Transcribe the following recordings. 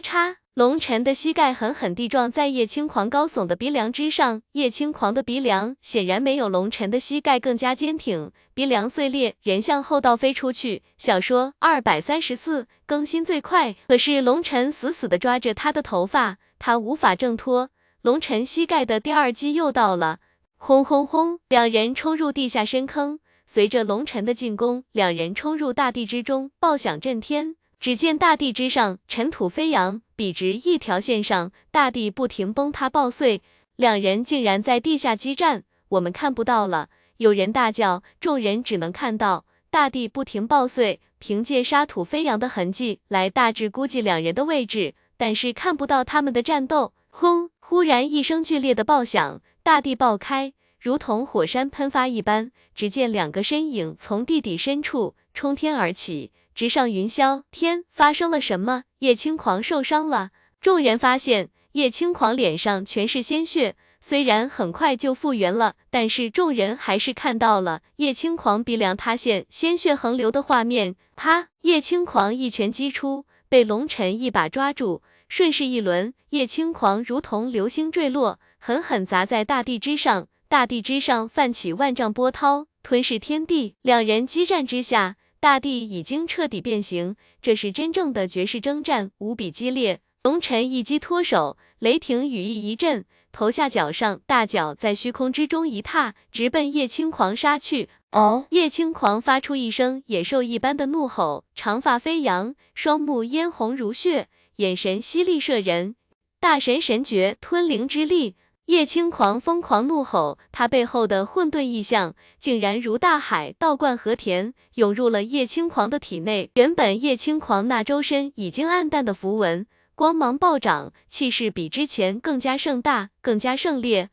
咔嚓，龙晨的膝盖狠狠地撞在叶轻狂高耸的鼻梁之上，叶轻狂的鼻梁显然没有龙晨的膝盖更加坚挺，鼻梁碎裂，人向后倒飞出去。小说二百三十四更新最快，可是龙晨死死地抓着他的头发，他无法挣脱。龙晨膝盖的第二击又到了，轰轰轰，两人冲入地下深坑。随着龙晨的进攻，两人冲入大地之中，爆响震天。只见大地之上尘土飞扬，笔直一条线上，大地不停崩塌爆碎。两人竟然在地下激战，我们看不到了。有人大叫，众人只能看到大地不停爆碎，凭借沙土飞扬的痕迹来大致估计两人的位置，但是看不到他们的战斗。轰！忽然一声剧烈的爆响，大地爆开，如同火山喷发一般。只见两个身影从地底深处冲天而起。直上云霄，天，发生了什么？叶轻狂受伤了。众人发现叶轻狂脸上全是鲜血，虽然很快就复原了，但是众人还是看到了叶轻狂鼻梁塌陷、鲜血横流的画面。啪！叶轻狂一拳击出，被龙尘一把抓住，顺势一轮，叶轻狂如同流星坠落，狠狠砸在大地之上，大地之上泛起万丈波涛，吞噬天地。两人激战之下。大地已经彻底变形，这是真正的绝世征战，无比激烈。龙尘一击脱手，雷霆羽翼一震，头下脚上，大脚在虚空之中一踏，直奔叶轻狂杀去。哦！叶轻狂发出一声野兽一般的怒吼，长发飞扬，双目嫣红如血，眼神犀利摄人。大神神诀吞灵之力。叶轻狂疯狂怒吼，他背后的混沌意象竟然如大海倒灌和田，涌入了叶轻狂的体内。原本叶轻狂那周身已经暗淡的符文，光芒暴涨，气势比之前更加盛大，更加盛烈，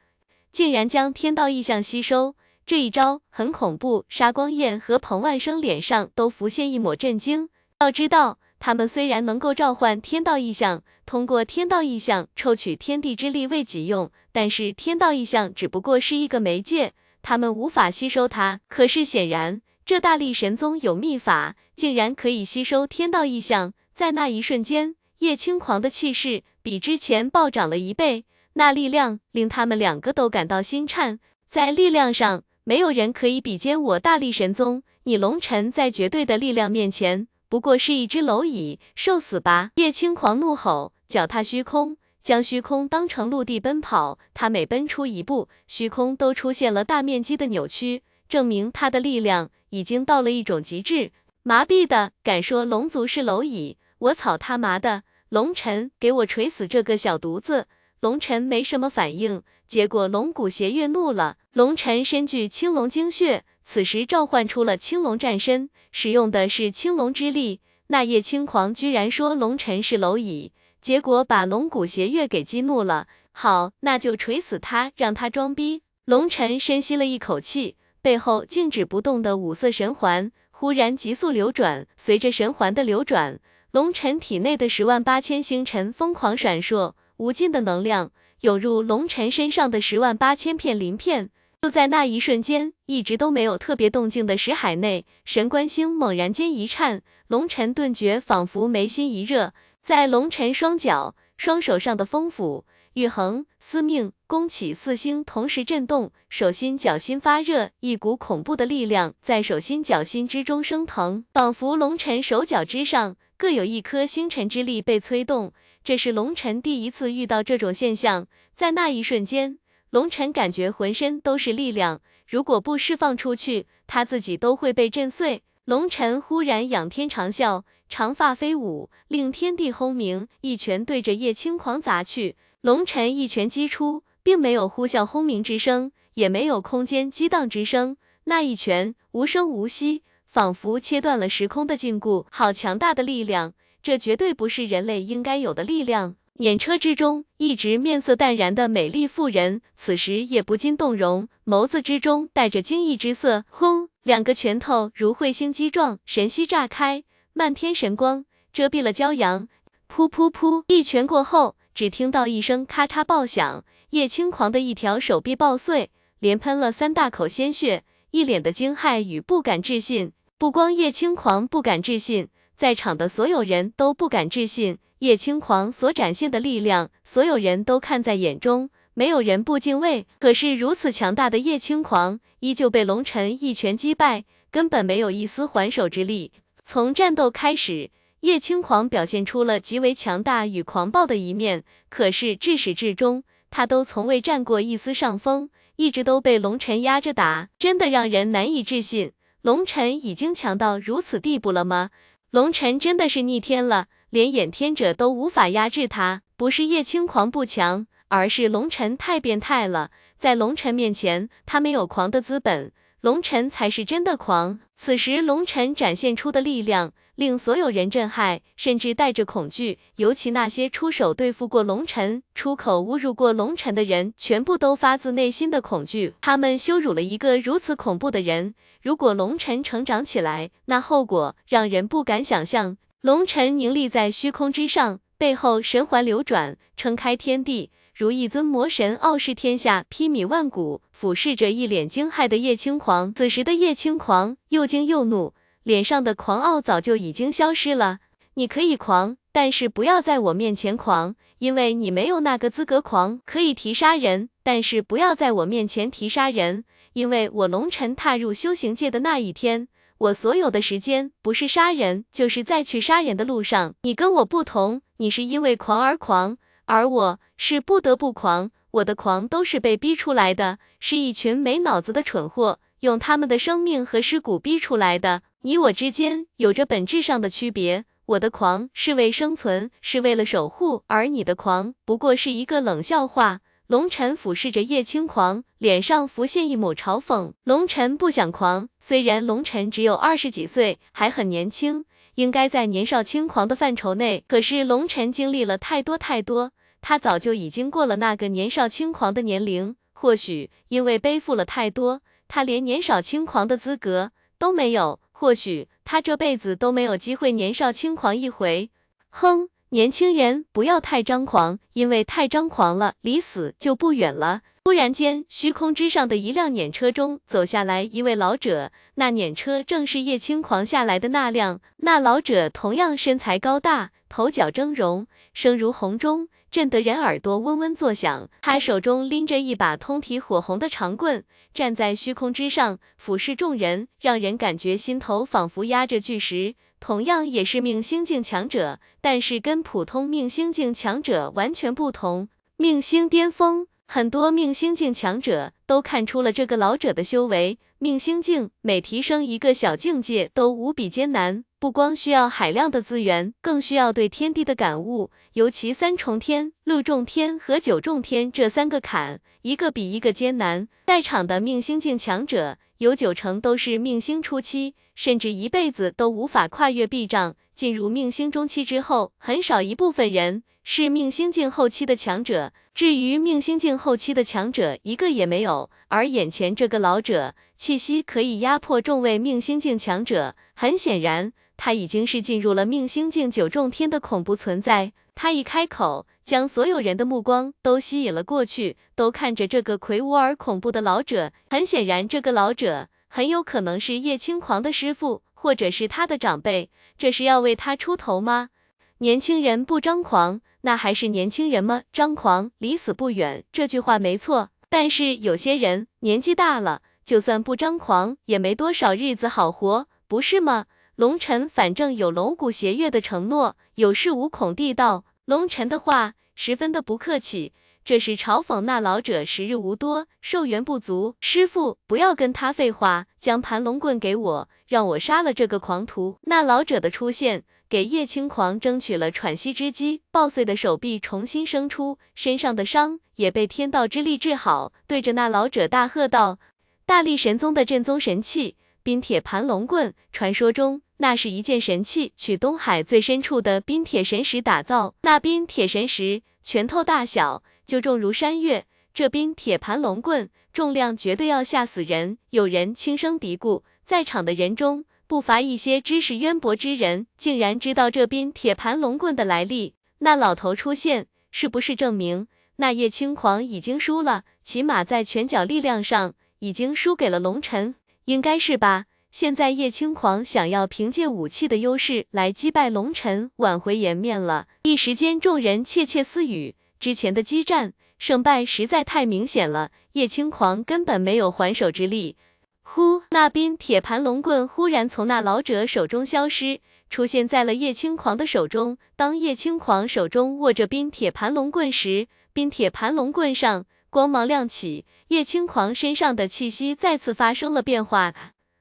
竟然将天道意象吸收。这一招很恐怖，沙光焰和彭万生脸上都浮现一抹震惊。要知道。他们虽然能够召唤天道异象，通过天道异象抽取天地之力为己用，但是天道异象只不过是一个媒介，他们无法吸收它。可是显然，这大力神宗有秘法，竟然可以吸收天道异象。在那一瞬间，叶轻狂的气势比之前暴涨了一倍，那力量令他们两个都感到心颤。在力量上，没有人可以比肩我大力神宗。你龙尘在绝对的力量面前。不过是一只蝼蚁，受死吧！叶青狂怒吼，脚踏虚空，将虚空当成陆地奔跑。他每奔出一步，虚空都出现了大面积的扭曲，证明他的力量已经到了一种极致。麻痹的，敢说龙族是蝼蚁？我草他妈的！龙尘，给我锤死这个小犊子！龙尘没什么反应，结果龙骨邪月怒了。龙尘身具青龙精血。此时召唤出了青龙战身，使用的是青龙之力。那叶轻狂居然说龙尘是蝼蚁，结果把龙骨邪月给激怒了。好，那就锤死他，让他装逼。龙尘深吸了一口气，背后静止不动的五色神环忽然急速流转，随着神环的流转，龙尘体内的十万八千星辰疯狂闪烁，无尽的能量涌入龙尘身上的十万八千片鳞片。就在那一瞬间，一直都没有特别动静的石海内，神官星猛然间一颤，龙尘顿觉仿佛眉心一热，在龙尘双脚、双手上的风府、玉衡、司命、宫启四星同时震动，手心、脚心发热，一股恐怖的力量在手心、脚心之中升腾，仿佛龙尘手脚之上各有一颗星辰之力被催动。这是龙尘第一次遇到这种现象，在那一瞬间。龙尘感觉浑身都是力量，如果不释放出去，他自己都会被震碎。龙尘忽然仰天长啸，长发飞舞，令天地轰鸣，一拳对着叶青狂砸去。龙尘一拳击出，并没有呼啸轰鸣之声，也没有空间激荡之声，那一拳无声无息，仿佛切断了时空的禁锢。好强大的力量，这绝对不是人类应该有的力量。辇车之中，一直面色淡然的美丽妇人，此时也不禁动容，眸子之中带着惊异之色。轰！两个拳头如彗星击撞，神息炸开，漫天神光遮蔽了骄阳。噗噗噗！一拳过后，只听到一声咔嚓爆响，叶轻狂的一条手臂爆碎，连喷了三大口鲜血，一脸的惊骇与不敢置信。不光叶轻狂不敢置信，在场的所有人都不敢置信。叶青狂所展现的力量，所有人都看在眼中，没有人不敬畏。可是如此强大的叶青狂，依旧被龙尘一拳击败，根本没有一丝还手之力。从战斗开始，叶青狂表现出了极为强大与狂暴的一面，可是至始至终，他都从未占过一丝上风，一直都被龙尘压着打，真的让人难以置信。龙尘已经强到如此地步了吗？龙尘真的是逆天了？连掩天者都无法压制他，不是叶青狂不强，而是龙尘太变态了。在龙尘面前，他没有狂的资本，龙尘才是真的狂。此时，龙尘展现出的力量令所有人震撼，甚至带着恐惧。尤其那些出手对付过龙尘、出口侮辱过龙尘的人，全部都发自内心的恐惧。他们羞辱了一个如此恐怖的人。如果龙尘成长起来，那后果让人不敢想象。龙尘凝立在虚空之上，背后神环流转，撑开天地，如一尊魔神傲视天下，披靡万古，俯视着一脸惊骇的叶青狂。此时的叶青狂又惊又怒，脸上的狂傲早就已经消失了。你可以狂，但是不要在我面前狂，因为你没有那个资格狂。可以提杀人，但是不要在我面前提杀人，因为我龙尘踏入修行界的那一天。我所有的时间不是杀人，就是在去杀人的路上。你跟我不同，你是因为狂而狂，而我是不得不狂。我的狂都是被逼出来的，是一群没脑子的蠢货用他们的生命和尸骨逼出来的。你我之间有着本质上的区别。我的狂是为生存，是为了守护，而你的狂不过是一个冷笑话。龙尘俯视着叶轻狂，脸上浮现一抹嘲讽。龙尘不想狂，虽然龙尘只有二十几岁，还很年轻，应该在年少轻狂的范畴内。可是龙尘经历了太多太多，他早就已经过了那个年少轻狂的年龄。或许因为背负了太多，他连年少轻狂的资格都没有。或许他这辈子都没有机会年少轻狂一回。哼。年轻人不要太张狂，因为太张狂了，离死就不远了。突然间，虚空之上的一辆辇车中走下来一位老者，那辇车正是叶青狂下来的那辆。那老者同样身材高大，头角峥嵘，声如洪钟，震得人耳朵嗡嗡作响。他手中拎着一把通体火红的长棍，站在虚空之上，俯视众人，让人感觉心头仿佛压着巨石。同样也是命星境强者，但是跟普通命星境强者完全不同。命星巅峰，很多命星境强者都看出了这个老者的修为。命星境每提升一个小境界都无比艰难，不光需要海量的资源，更需要对天地的感悟。尤其三重天、六重天和九重天这三个坎，一个比一个艰难。在场的命星境强者。有九成都是命星初期，甚至一辈子都无法跨越壁障。进入命星中期之后，很少一部分人是命星境后期的强者。至于命星境后期的强者，一个也没有。而眼前这个老者，气息可以压迫众位命星境强者。很显然，他已经是进入了命星境九重天的恐怖存在。他一开口。将所有人的目光都吸引了过去，都看着这个魁梧而恐怖的老者。很显然，这个老者很有可能是叶青狂的师傅，或者是他的长辈。这是要为他出头吗？年轻人不张狂，那还是年轻人吗？张狂，离死不远。这句话没错，但是有些人年纪大了，就算不张狂，也没多少日子好活，不是吗？龙尘反正有龙骨邪月的承诺，有恃无恐地道。龙尘的话十分的不客气，这是嘲讽那老者时日无多，寿元不足。师傅，不要跟他废话，将盘龙棍给我，让我杀了这个狂徒。那老者的出现，给叶青狂争取了喘息之机。爆碎的手臂重新生出，身上的伤也被天道之力治好，对着那老者大喝道：“大力神宗的镇宗神器，冰铁盘龙棍，传说中。”那是一件神器，取东海最深处的冰铁神石打造。那冰铁神石拳头大小，就重如山岳。这冰铁盘龙棍重量绝对要吓死人。有人轻声嘀咕，在场的人中不乏一些知识渊博之人，竟然知道这冰铁盘龙棍的来历。那老头出现，是不是证明那叶轻狂已经输了？起码在拳脚力量上，已经输给了龙尘，应该是吧？现在叶轻狂想要凭借武器的优势来击败龙尘，挽回颜面了。一时间，众人窃窃私语，之前的激战胜败实在太明显了，叶轻狂根本没有还手之力。呼，那冰铁盘龙棍忽然从那老者手中消失。出现在了叶轻狂的手中。当叶轻狂手中握着冰铁盘龙棍时，冰铁盘龙棍上光芒亮起，叶轻狂身上的气息再次发生了变化。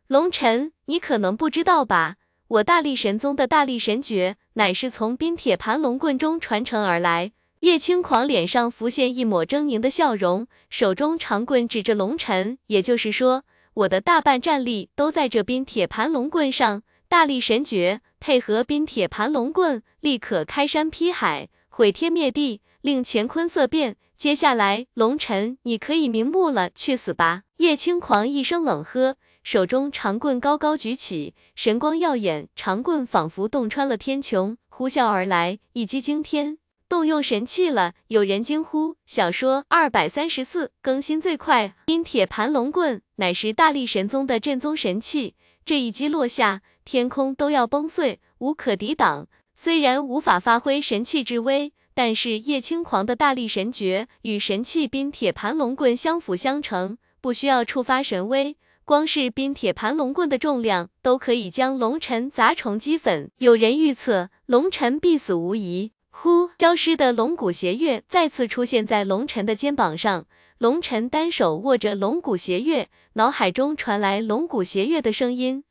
龙尘，你可能不知道吧？我大力神宗的大力神诀乃是从冰铁盘龙棍中传承而来。叶青狂脸上浮现一抹狰狞的笑容，手中长棍指着龙尘，也就是说，我的大半战力都在这冰铁盘龙棍上。大力神诀。配合冰铁盘龙棍，立刻开山劈海，毁天灭地，令乾坤色变。接下来，龙尘，你可以瞑目了，去死吧！叶青狂一声冷喝，手中长棍高高举起，神光耀眼，长棍仿佛洞穿了天穹，呼啸而来，一击惊天。动用神器了！有人惊呼。小说二百三十四更新最快，冰铁盘龙棍乃是大力神宗的镇宗神器，这一击落下。天空都要崩碎，无可抵挡。虽然无法发挥神器之威，但是叶青狂的大力神诀与神器冰铁盘龙棍相辅相成，不需要触发神威，光是冰铁盘龙棍的重量都可以将龙尘砸成齑粉。有人预测龙尘必死无疑。呼，消失的龙骨邪月再次出现在龙尘的肩膀上，龙尘单手握着龙骨邪月，脑海中传来龙骨邪月的声音。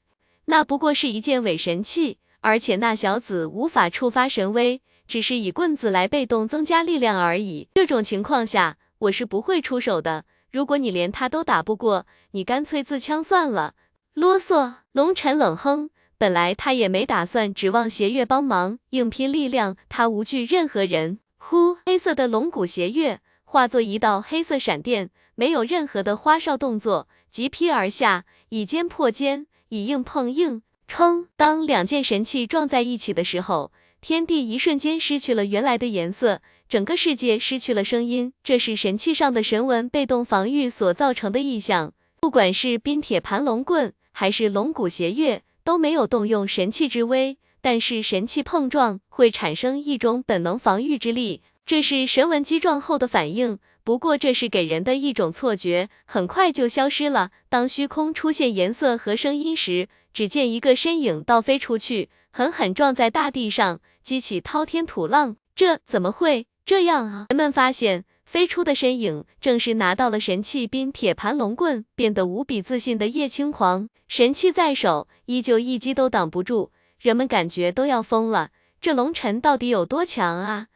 那不过是一件伪神器，而且那小子无法触发神威，只是以棍子来被动增加力量而已。这种情况下，我是不会出手的。如果你连他都打不过，你干脆自枪算了。啰嗦！龙尘冷哼，本来他也没打算指望邪月帮忙，硬拼力量，他无惧任何人。呼，黑色的龙骨邪月化作一道黑色闪电，没有任何的花哨动作，急劈而下，以肩破肩。以硬碰硬，称当两件神器撞在一起的时候，天地一瞬间失去了原来的颜色，整个世界失去了声音。这是神器上的神纹被动防御所造成的异象。不管是冰铁盘龙棍，还是龙骨邪月，都没有动用神器之威，但是神器碰撞会产生一种本能防御之力，这是神纹击撞后的反应。不过这是给人的一种错觉，很快就消失了。当虚空出现颜色和声音时，只见一个身影倒飞出去，狠狠撞在大地上，激起滔天土浪。这怎么会这样啊？人们发现飞出的身影正是拿到了神器冰铁盘龙棍，变得无比自信的叶青狂。神器在手，依旧一击都挡不住，人们感觉都要疯了。这龙尘到底有多强啊？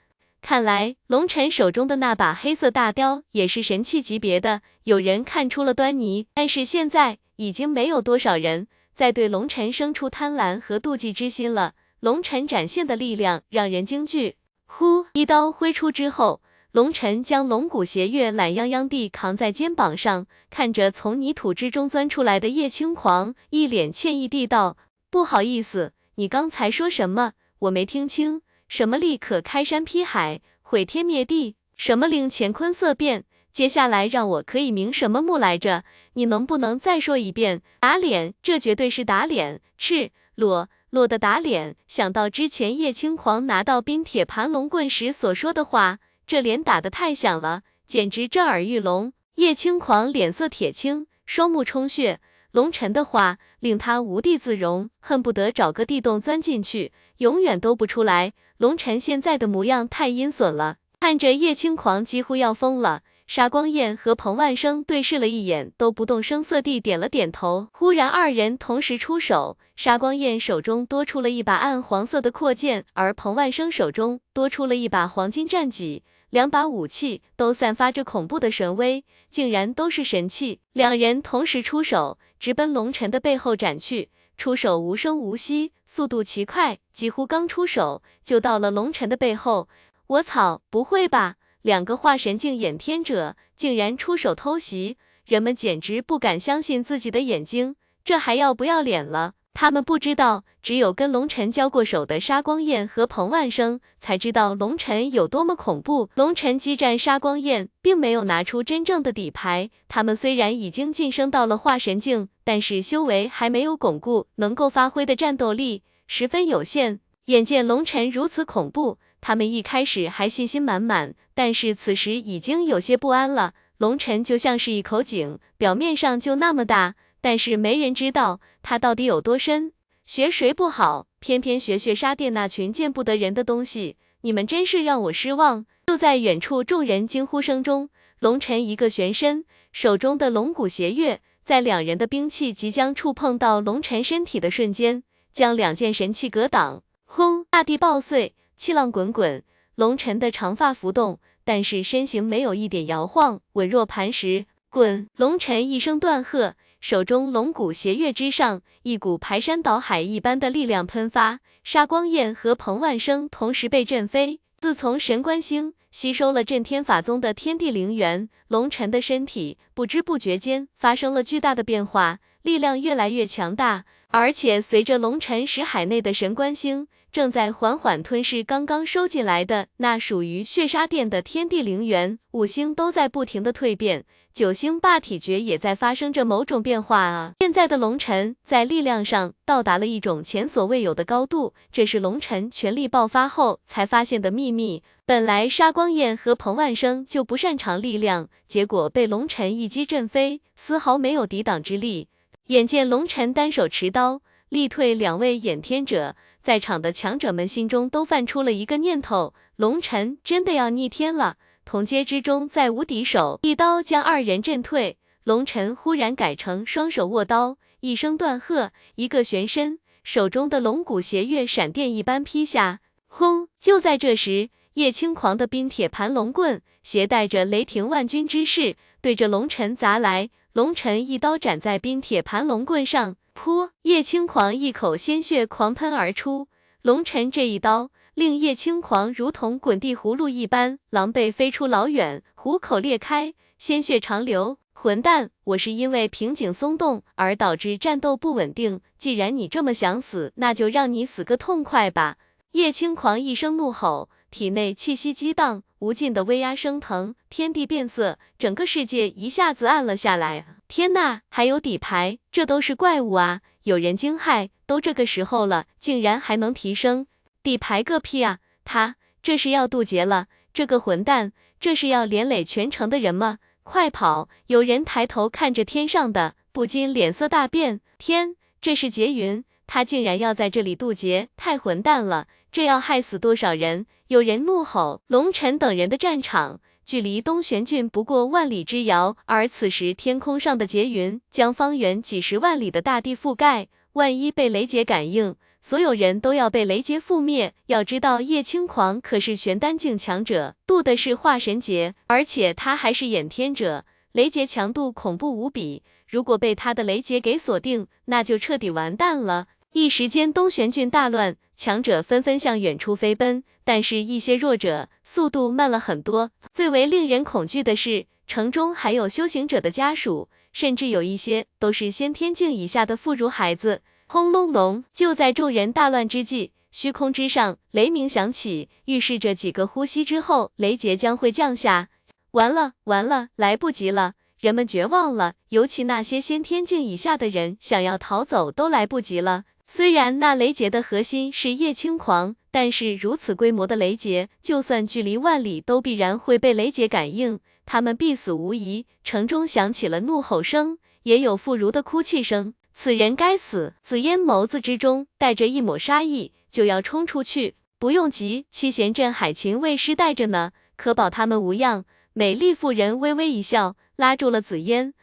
看来龙尘手中的那把黑色大雕也是神器级别的，有人看出了端倪。但是现在已经没有多少人再对龙尘生出贪婪和妒忌之心了。龙尘展现的力量让人惊惧。呼，一刀挥出之后，龙尘将龙骨邪月懒洋洋地扛在肩膀上，看着从泥土之中钻出来的叶青狂，一脸歉意地道：“不好意思，你刚才说什么？我没听清。”什么立刻开山劈海，毁天灭地？什么令乾坤色变？接下来让我可以明什么目来着？你能不能再说一遍？打脸，这绝对是打脸，赤裸落的打脸。想到之前叶青狂拿到冰铁盘龙棍时所说的话，这脸打得太响了，简直震耳欲聋。叶青狂脸色铁青，双目充血。龙尘的话令他无地自容，恨不得找个地洞钻进去，永远都不出来。龙尘现在的模样太阴损了，看着叶青狂几乎要疯了。沙光焰和彭万生对视了一眼，都不动声色地点了点头。忽然，二人同时出手，沙光焰手中多出了一把暗黄色的阔剑，而彭万生手中多出了一把黄金战戟。两把武器都散发着恐怖的神威，竟然都是神器。两人同时出手，直奔龙尘的背后斩去，出手无声无息，速度奇快，几乎刚出手就到了龙尘的背后。我操，不会吧？两个化神境演天者竟然出手偷袭，人们简直不敢相信自己的眼睛，这还要不要脸了？他们不知道，只有跟龙尘交过手的沙光焰和彭万生才知道龙尘有多么恐怖。龙尘激战沙光焰，并没有拿出真正的底牌。他们虽然已经晋升到了化神境，但是修为还没有巩固，能够发挥的战斗力十分有限。眼见龙尘如此恐怖，他们一开始还信心满满，但是此时已经有些不安了。龙尘就像是一口井，表面上就那么大。但是没人知道它到底有多深。学谁不好，偏偏学血杀殿那群见不得人的东西。你们真是让我失望。就在远处众人惊呼声中，龙尘一个旋身，手中的龙骨斜月，在两人的兵器即将触碰到龙尘身体的瞬间，将两件神器格挡。轰！大地爆碎，气浪滚滚。龙尘的长发浮动，但是身形没有一点摇晃，稳若磐石。滚！龙尘一声断喝。手中龙骨斜月之上，一股排山倒海一般的力量喷发，沙光焰和彭万生同时被震飞。自从神官星吸收了震天法宗的天地灵元，龙尘的身体不知不觉间发生了巨大的变化，力量越来越强大。而且随着龙尘识海内的神官星正在缓缓吞噬刚刚收进来的那属于血杀殿的天地灵元，五星都在不停的蜕变。九星霸体诀也在发生着某种变化啊！现在的龙尘在力量上到达了一种前所未有的高度，这是龙尘全力爆发后才发现的秘密。本来沙光焰和彭万生就不擅长力量，结果被龙尘一击震飞，丝毫没有抵挡之力。眼见龙尘单手持刀力退两位掩天者，在场的强者们心中都泛出了一个念头：龙尘真的要逆天了。同阶之中再无敌手，一刀将二人震退。龙尘忽然改成双手握刀，一声断喝，一个旋身，手中的龙骨斜月闪电一般劈下。轰！就在这时，叶轻狂的冰铁盘龙棍携带着雷霆万钧之势，对着龙尘砸来。龙尘一刀斩在冰铁盘龙棍上，噗！叶轻狂一口鲜血狂喷而出。龙尘这一刀。令叶轻狂如同滚地葫芦一般狼狈飞出老远，虎口裂开，鲜血长流。混蛋，我是因为瓶颈松动而导致战斗不稳定。既然你这么想死，那就让你死个痛快吧！叶轻狂一声怒吼，体内气息激荡，无尽的威压升腾，天地变色，整个世界一下子暗了下来。天呐，还有底牌，这都是怪物啊！有人惊骇，都这个时候了，竟然还能提升。底牌个屁啊！他这是要渡劫了，这个混蛋，这是要连累全城的人吗？快跑！有人抬头看着天上的，不禁脸色大变。天，这是劫云，他竟然要在这里渡劫，太混蛋了！这要害死多少人？有人怒吼。龙尘等人的战场距离东玄郡不过万里之遥，而此时天空上的劫云将方圆几十万里的大地覆盖，万一被雷劫感应。所有人都要被雷劫覆灭。要知道，叶轻狂可是玄丹境强者，渡的是化神劫，而且他还是衍天者，雷劫强度恐怖无比。如果被他的雷劫给锁定，那就彻底完蛋了。一时间，东玄郡大乱，强者纷纷向远处飞奔，但是一些弱者速度慢了很多。最为令人恐惧的是，城中还有修行者的家属，甚至有一些都是先天境以下的妇孺孩子。轰隆隆！就在众人大乱之际，虚空之上雷鸣响起，预示着几个呼吸之后，雷劫将会降下。完了，完了，来不及了！人们绝望了，尤其那些先天境以下的人，想要逃走都来不及了。虽然那雷劫的核心是叶轻狂，但是如此规模的雷劫，就算距离万里，都必然会被雷劫感应，他们必死无疑。城中响起了怒吼声，也有妇孺的哭泣声。此人该死！紫烟眸子之中带着一抹杀意，就要冲出去。不用急，七贤镇海琴卫师带着呢，可保他们无恙。美丽妇人微微一笑，拉住了紫烟。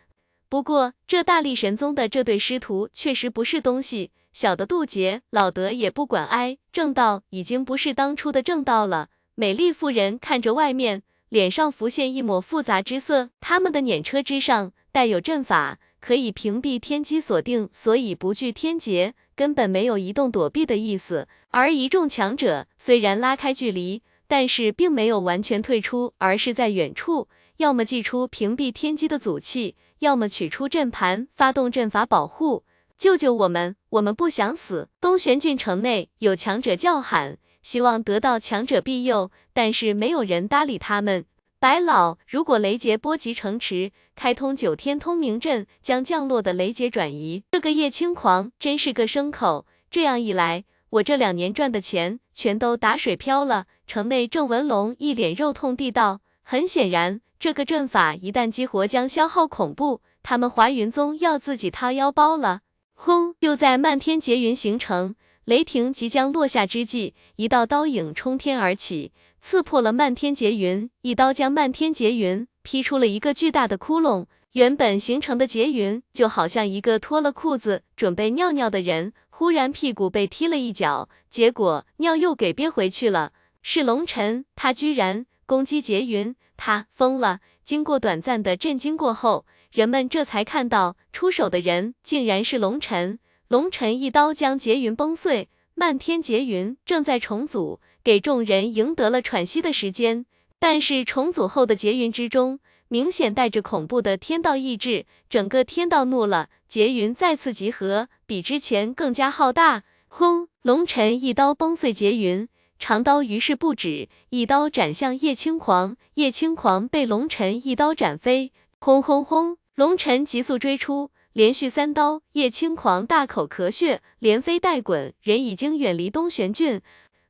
不过这大力神宗的这对师徒确实不是东西，小的渡劫，老德也不管挨。正道已经不是当初的正道了。美丽妇人看着外面，脸上浮现一抹复杂之色。他们的辇车之上带有阵法。可以屏蔽天机锁定，所以不惧天劫，根本没有移动躲避的意思。而一众强者虽然拉开距离，但是并没有完全退出，而是在远处，要么祭出屏蔽天机的阻气，要么取出阵盘，发动阵法保护。救救我们，我们不想死！东玄郡城内有强者叫喊，希望得到强者庇佑，但是没有人搭理他们。白老，如果雷劫波及城池，开通九天通明阵，将降落的雷劫转移。这个叶轻狂真是个牲口，这样一来，我这两年赚的钱全都打水漂了。城内郑文龙一脸肉痛地道：“很显然，这个阵法一旦激活，将消耗恐怖。他们华云宗要自己掏腰包了。”轰！就在漫天劫云形成，雷霆即将落下之际，一道刀影冲天而起。刺破了漫天劫云，一刀将漫天劫云劈出了一个巨大的窟窿。原本形成的劫云就好像一个脱了裤子准备尿尿的人，忽然屁股被踢了一脚，结果尿又给憋回去了。是龙尘，他居然攻击劫云，他疯了。经过短暂的震惊过后，人们这才看到出手的人竟然是龙尘。龙尘一刀将劫云崩碎，漫天劫云正在重组。给众人赢得了喘息的时间，但是重组后的劫云之中，明显带着恐怖的天道意志，整个天道怒了，劫云再次集合，比之前更加浩大。轰！龙尘一刀崩碎劫云，长刀于是不止，一刀斩向叶青狂，叶青狂被龙尘一刀斩飞。轰轰轰！龙尘急速追出，连续三刀，叶青狂大口咳血，连飞带滚，人已经远离东玄郡。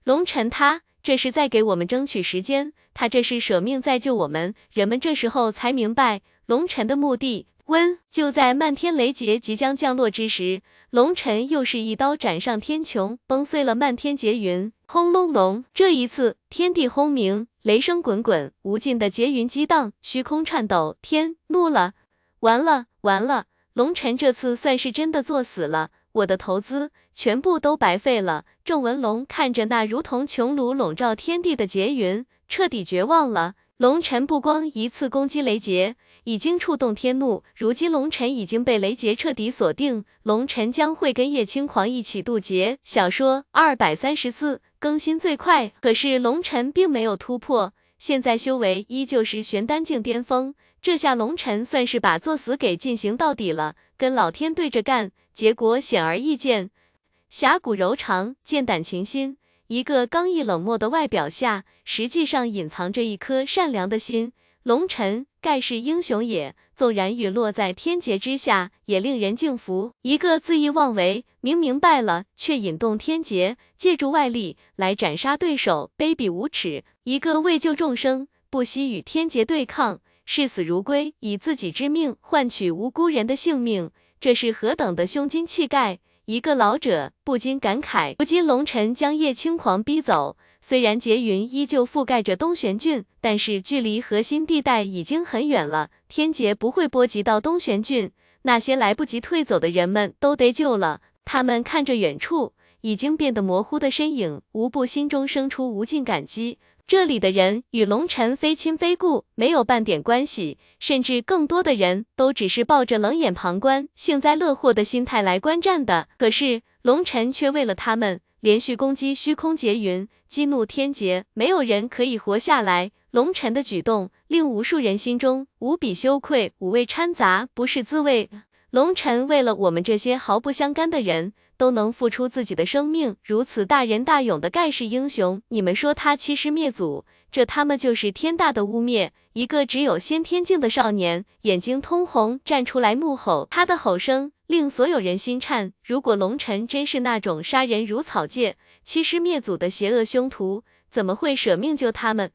龙尘他这是在给我们争取时间，他这是舍命在救我们。人们这时候才明白龙尘的目的。温就在漫天雷劫即将降落之时，龙尘又是一刀斩上天穹，崩碎了漫天劫云。轰隆隆，这一次天地轰鸣，雷声滚滚，无尽的劫云激荡，虚空颤抖。天怒了，完了完了，龙尘这次算是真的作死了。我的投资全部都白费了。郑文龙看着那如同穹庐笼罩天地的劫云，彻底绝望了。龙尘不光一次攻击雷劫，已经触动天怒，如今龙尘已经被雷劫彻底锁定，龙尘将会跟叶轻狂一起渡劫。小说二百三十四更新最快，可是龙尘并没有突破，现在修为依旧是玄丹境巅峰。这下龙尘算是把作死给进行到底了，跟老天对着干。结果显而易见，侠骨柔肠，剑胆情心。一个刚毅冷漠的外表下，实际上隐藏着一颗善良的心。龙尘盖世英雄也，纵然陨落在天劫之下，也令人敬服。一个恣意妄为，明明败了却引动天劫，借助外力来斩杀对手，卑鄙无耻。一个为救众生，不惜与天劫对抗，视死如归，以自己之命换取无辜人的性命。这是何等的胸襟气概！一个老者不禁感慨。如今龙尘将叶青狂逼走，虽然劫云依旧覆盖着东玄郡，但是距离核心地带已经很远了。天劫不会波及到东玄郡，那些来不及退走的人们都得救了。他们看着远处已经变得模糊的身影，无不心中生出无尽感激。这里的人与龙尘非亲非故，没有半点关系，甚至更多的人都只是抱着冷眼旁观、幸灾乐祸的心态来观战的。可是龙尘却为了他们，连续攻击虚空劫云，激怒天劫，没有人可以活下来。龙尘的举动令无数人心中无比羞愧，五味掺杂，不是滋味。龙尘为了我们这些毫不相干的人。都能付出自己的生命，如此大仁大勇的盖世英雄，你们说他欺师灭祖，这他妈就是天大的污蔑！一个只有先天境的少年，眼睛通红，站出来怒吼，他的吼声令所有人心颤。如果龙尘真是那种杀人如草芥、欺师灭祖的邪恶凶徒，怎么会舍命救他们？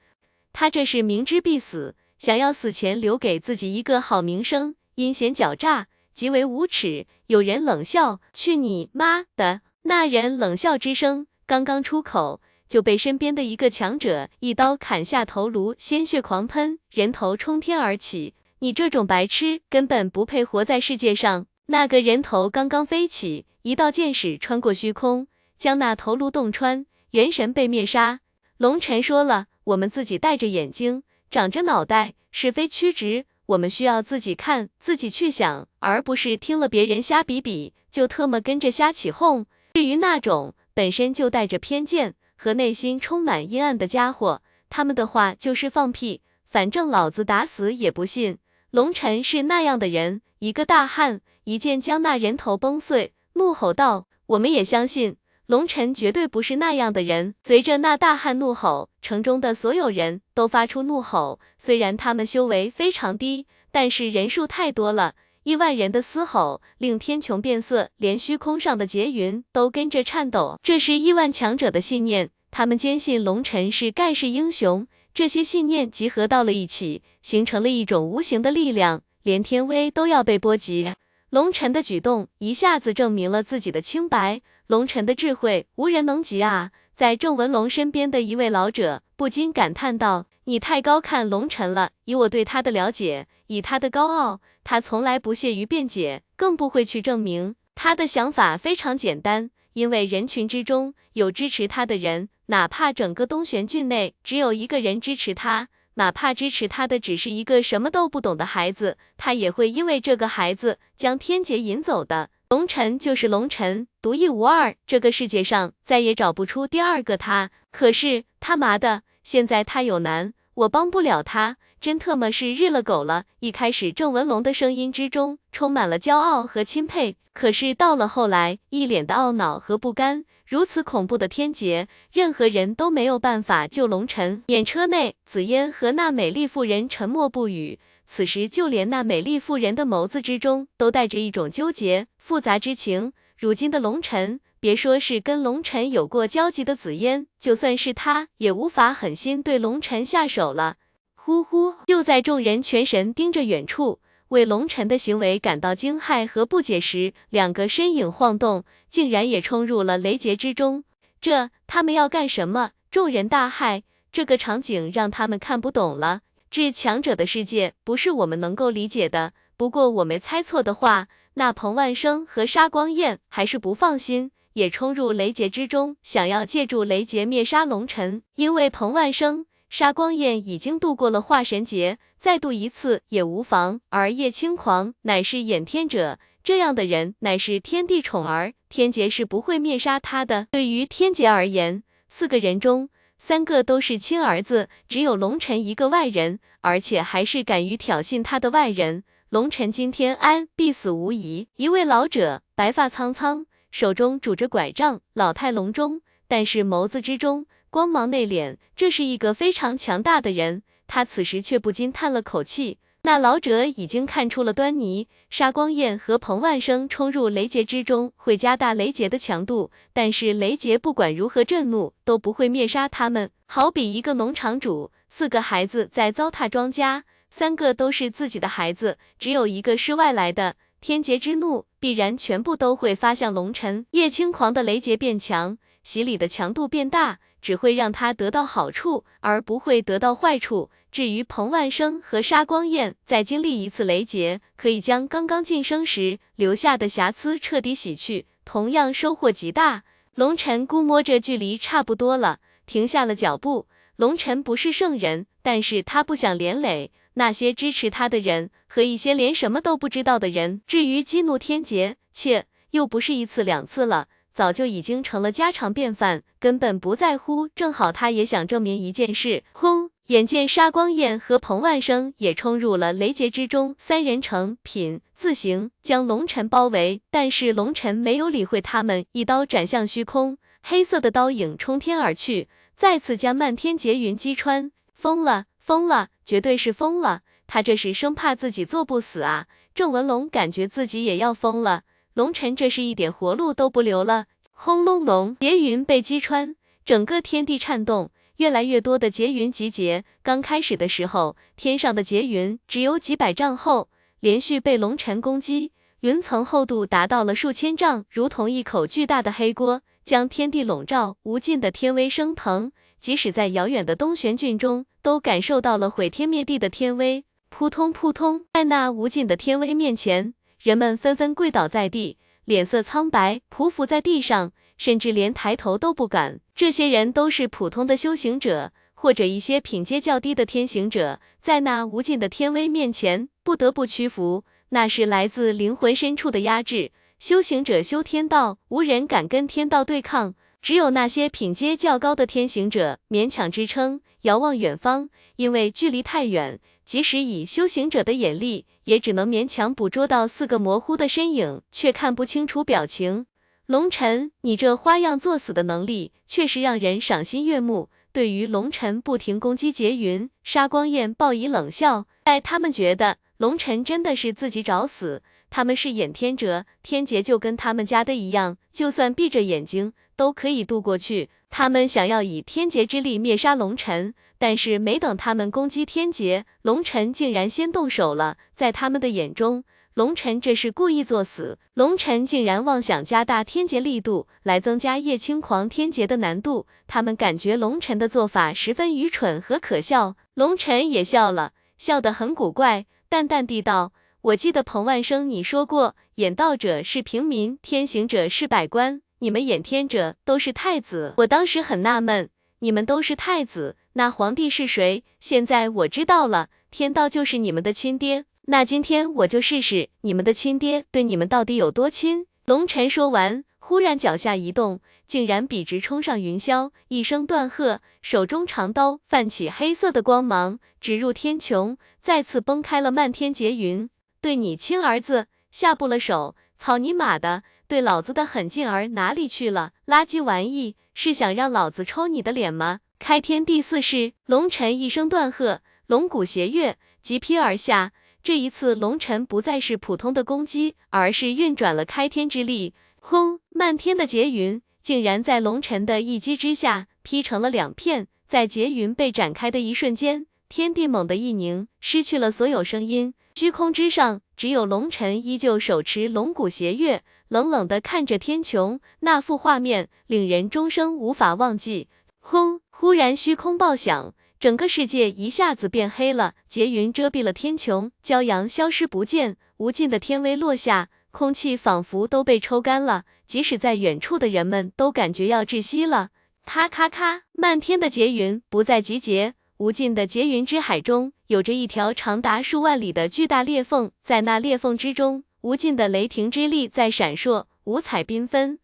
他这是明知必死，想要死前留给自己一个好名声，阴险狡诈。极为无耻！有人冷笑：“去你妈的！”那人冷笑之声刚刚出口，就被身边的一个强者一刀砍下头颅，鲜血狂喷，人头冲天而起。你这种白痴根本不配活在世界上！那个人头刚刚飞起，一道剑矢穿过虚空，将那头颅洞穿，元神被灭杀。龙尘说了，我们自己戴着眼睛，长着脑袋，是非曲直。我们需要自己看，自己去想，而不是听了别人瞎比比就特么跟着瞎起哄。至于那种本身就带着偏见和内心充满阴暗的家伙，他们的话就是放屁，反正老子打死也不信。龙尘是那样的人，一个大汉，一剑将那人头崩碎，怒吼道：“我们也相信。”龙尘绝对不是那样的人。随着那大汉怒吼，城中的所有人都发出怒吼。虽然他们修为非常低，但是人数太多了，亿万人的嘶吼令天穹变色，连虚空上的劫云都跟着颤抖。这是亿万强者的信念，他们坚信龙尘是盖世英雄。这些信念集合到了一起，形成了一种无形的力量，连天威都要被波及。龙尘的举动一下子证明了自己的清白。龙尘的智慧无人能及啊！在郑文龙身边的一位老者不禁感叹道：“你太高看龙尘了。以我对他的了解，以他的高傲，他从来不屑于辩解，更不会去证明。他的想法非常简单，因为人群之中有支持他的人，哪怕整个东玄郡内只有一个人支持他，哪怕支持他的只是一个什么都不懂的孩子，他也会因为这个孩子将天劫引走的。”龙尘就是龙尘，独一无二，这个世界上再也找不出第二个他。可是他妈的，现在他有难，我帮不了他，真特么是日了狗了。一开始郑文龙的声音之中充满了骄傲和钦佩，可是到了后来，一脸的懊恼和不甘。如此恐怖的天劫，任何人都没有办法救龙尘。眼车内，紫嫣和那美丽妇人沉默不语。此时，就连那美丽妇人的眸子之中都带着一种纠结复杂之情。如今的龙尘，别说是跟龙尘有过交集的紫嫣，就算是他，也无法狠心对龙尘下手了。呼呼！就在众人全神盯着远处，为龙尘的行为感到惊骇和不解时，两个身影晃动，竟然也冲入了雷劫之中。这，他们要干什么？众人大骇，这个场景让他们看不懂了。至强者的世界不是我们能够理解的。不过我没猜错的话，那彭万生和沙光焰还是不放心，也冲入雷劫之中，想要借助雷劫灭杀龙尘。因为彭万生、沙光焰已经度过了化神劫，再度一次也无妨。而叶轻狂乃是掩天者，这样的人乃是天地宠儿，天劫是不会灭杀他的。对于天劫而言，四个人中。三个都是亲儿子，只有龙晨一个外人，而且还是敢于挑衅他的外人。龙晨今天安必死无疑。一位老者，白发苍苍，手中拄着拐杖，老态龙钟，但是眸子之中光芒内敛，这是一个非常强大的人。他此时却不禁叹了口气。那老者已经看出了端倪，沙光焰和彭万生冲入雷劫之中，会加大雷劫的强度，但是雷劫不管如何震怒，都不会灭杀他们。好比一个农场主，四个孩子在糟蹋庄稼，三个都是自己的孩子，只有一个是外来的，天劫之怒必然全部都会发向龙尘。叶轻狂的雷劫变强，洗礼的强度变大。只会让他得到好处，而不会得到坏处。至于彭万生和沙光焰，再经历一次雷劫，可以将刚刚晋升时留下的瑕疵彻底洗去，同样收获极大。龙尘估摸着距离差不多了，停下了脚步。龙尘不是圣人，但是他不想连累那些支持他的人和一些连什么都不知道的人。至于激怒天劫，切，又不是一次两次了。早就已经成了家常便饭，根本不在乎。正好他也想证明一件事。轰！眼见沙光焰和彭万生也冲入了雷劫之中，三人成品字形将龙尘包围。但是龙尘没有理会他们，一刀斩向虚空，黑色的刀影冲天而去，再次将漫天劫云击穿。疯了，疯了，绝对是疯了！他这是生怕自己做不死啊！郑文龙感觉自己也要疯了。龙尘这是一点活路都不留了，轰隆隆，劫云被击穿，整个天地颤动，越来越多的劫云集结。刚开始的时候，天上的劫云只有几百丈厚，连续被龙尘攻击，云层厚度达到了数千丈，如同一口巨大的黑锅，将天地笼罩，无尽的天威升腾，即使在遥远的东玄郡中，都感受到了毁天灭地的天威。扑通扑通，在那无尽的天威面前。人们纷纷跪倒在地，脸色苍白，匍匐在地上，甚至连抬头都不敢。这些人都是普通的修行者，或者一些品阶较低的天行者，在那无尽的天威面前不得不屈服，那是来自灵魂深处的压制。修行者修天道，无人敢跟天道对抗，只有那些品阶较高的天行者勉强支撑，遥望远方，因为距离太远，即使以修行者的眼力，也只能勉强捕捉到四个模糊的身影，却看不清楚表情。龙尘，你这花样作死的能力，确实让人赏心悦目。对于龙尘不停攻击劫云，杀光焰报以冷笑。待他们觉得龙尘真的是自己找死，他们是眼天者，天劫就跟他们家的一样，就算闭着眼睛都可以渡过去。他们想要以天劫之力灭杀龙尘，但是没等他们攻击天劫，龙尘竟然先动手了。在他们的眼中，龙尘这是故意作死，龙尘竟然妄想加大天劫力度来增加叶青狂天劫的难度，他们感觉龙尘的做法十分愚蠢和可笑。龙尘也笑了，笑得很古怪，淡淡地道：“我记得彭万生你说过，眼道者是平民，天行者是百官，你们眼天者都是太子。我当时很纳闷，你们都是太子，那皇帝是谁？现在我知道了，天道就是你们的亲爹。”那今天我就试试你们的亲爹对你们到底有多亲。龙尘说完，忽然脚下一动，竟然笔直冲上云霄，一声断喝，手中长刀泛起黑色的光芒，直入天穹，再次崩开了漫天劫云。对你亲儿子下不了手，草你妈的！对老子的狠劲儿哪里去了？垃圾玩意，是想让老子抽你的脸吗？开天第四式，龙尘一声断喝，龙骨斜跃，急劈而下。这一次，龙尘不再是普通的攻击，而是运转了开天之力。轰！漫天的劫云竟然在龙尘的一击之下劈成了两片。在劫云被展开的一瞬间，天地猛地一凝，失去了所有声音。虚空之上，只有龙尘依旧手持龙骨斜月，冷冷的看着天穹。那幅画面令人终生无法忘记。轰！忽然，虚空爆响。整个世界一下子变黑了，劫云遮蔽了天穹，骄阳消失不见，无尽的天威落下，空气仿佛都被抽干了，即使在远处的人们都感觉要窒息了。咔咔咔，漫天的劫云不再集结，无尽的劫云之海中有着一条长达数万里的巨大裂缝，在那裂缝之中，无尽的雷霆之力在闪烁，五彩缤纷。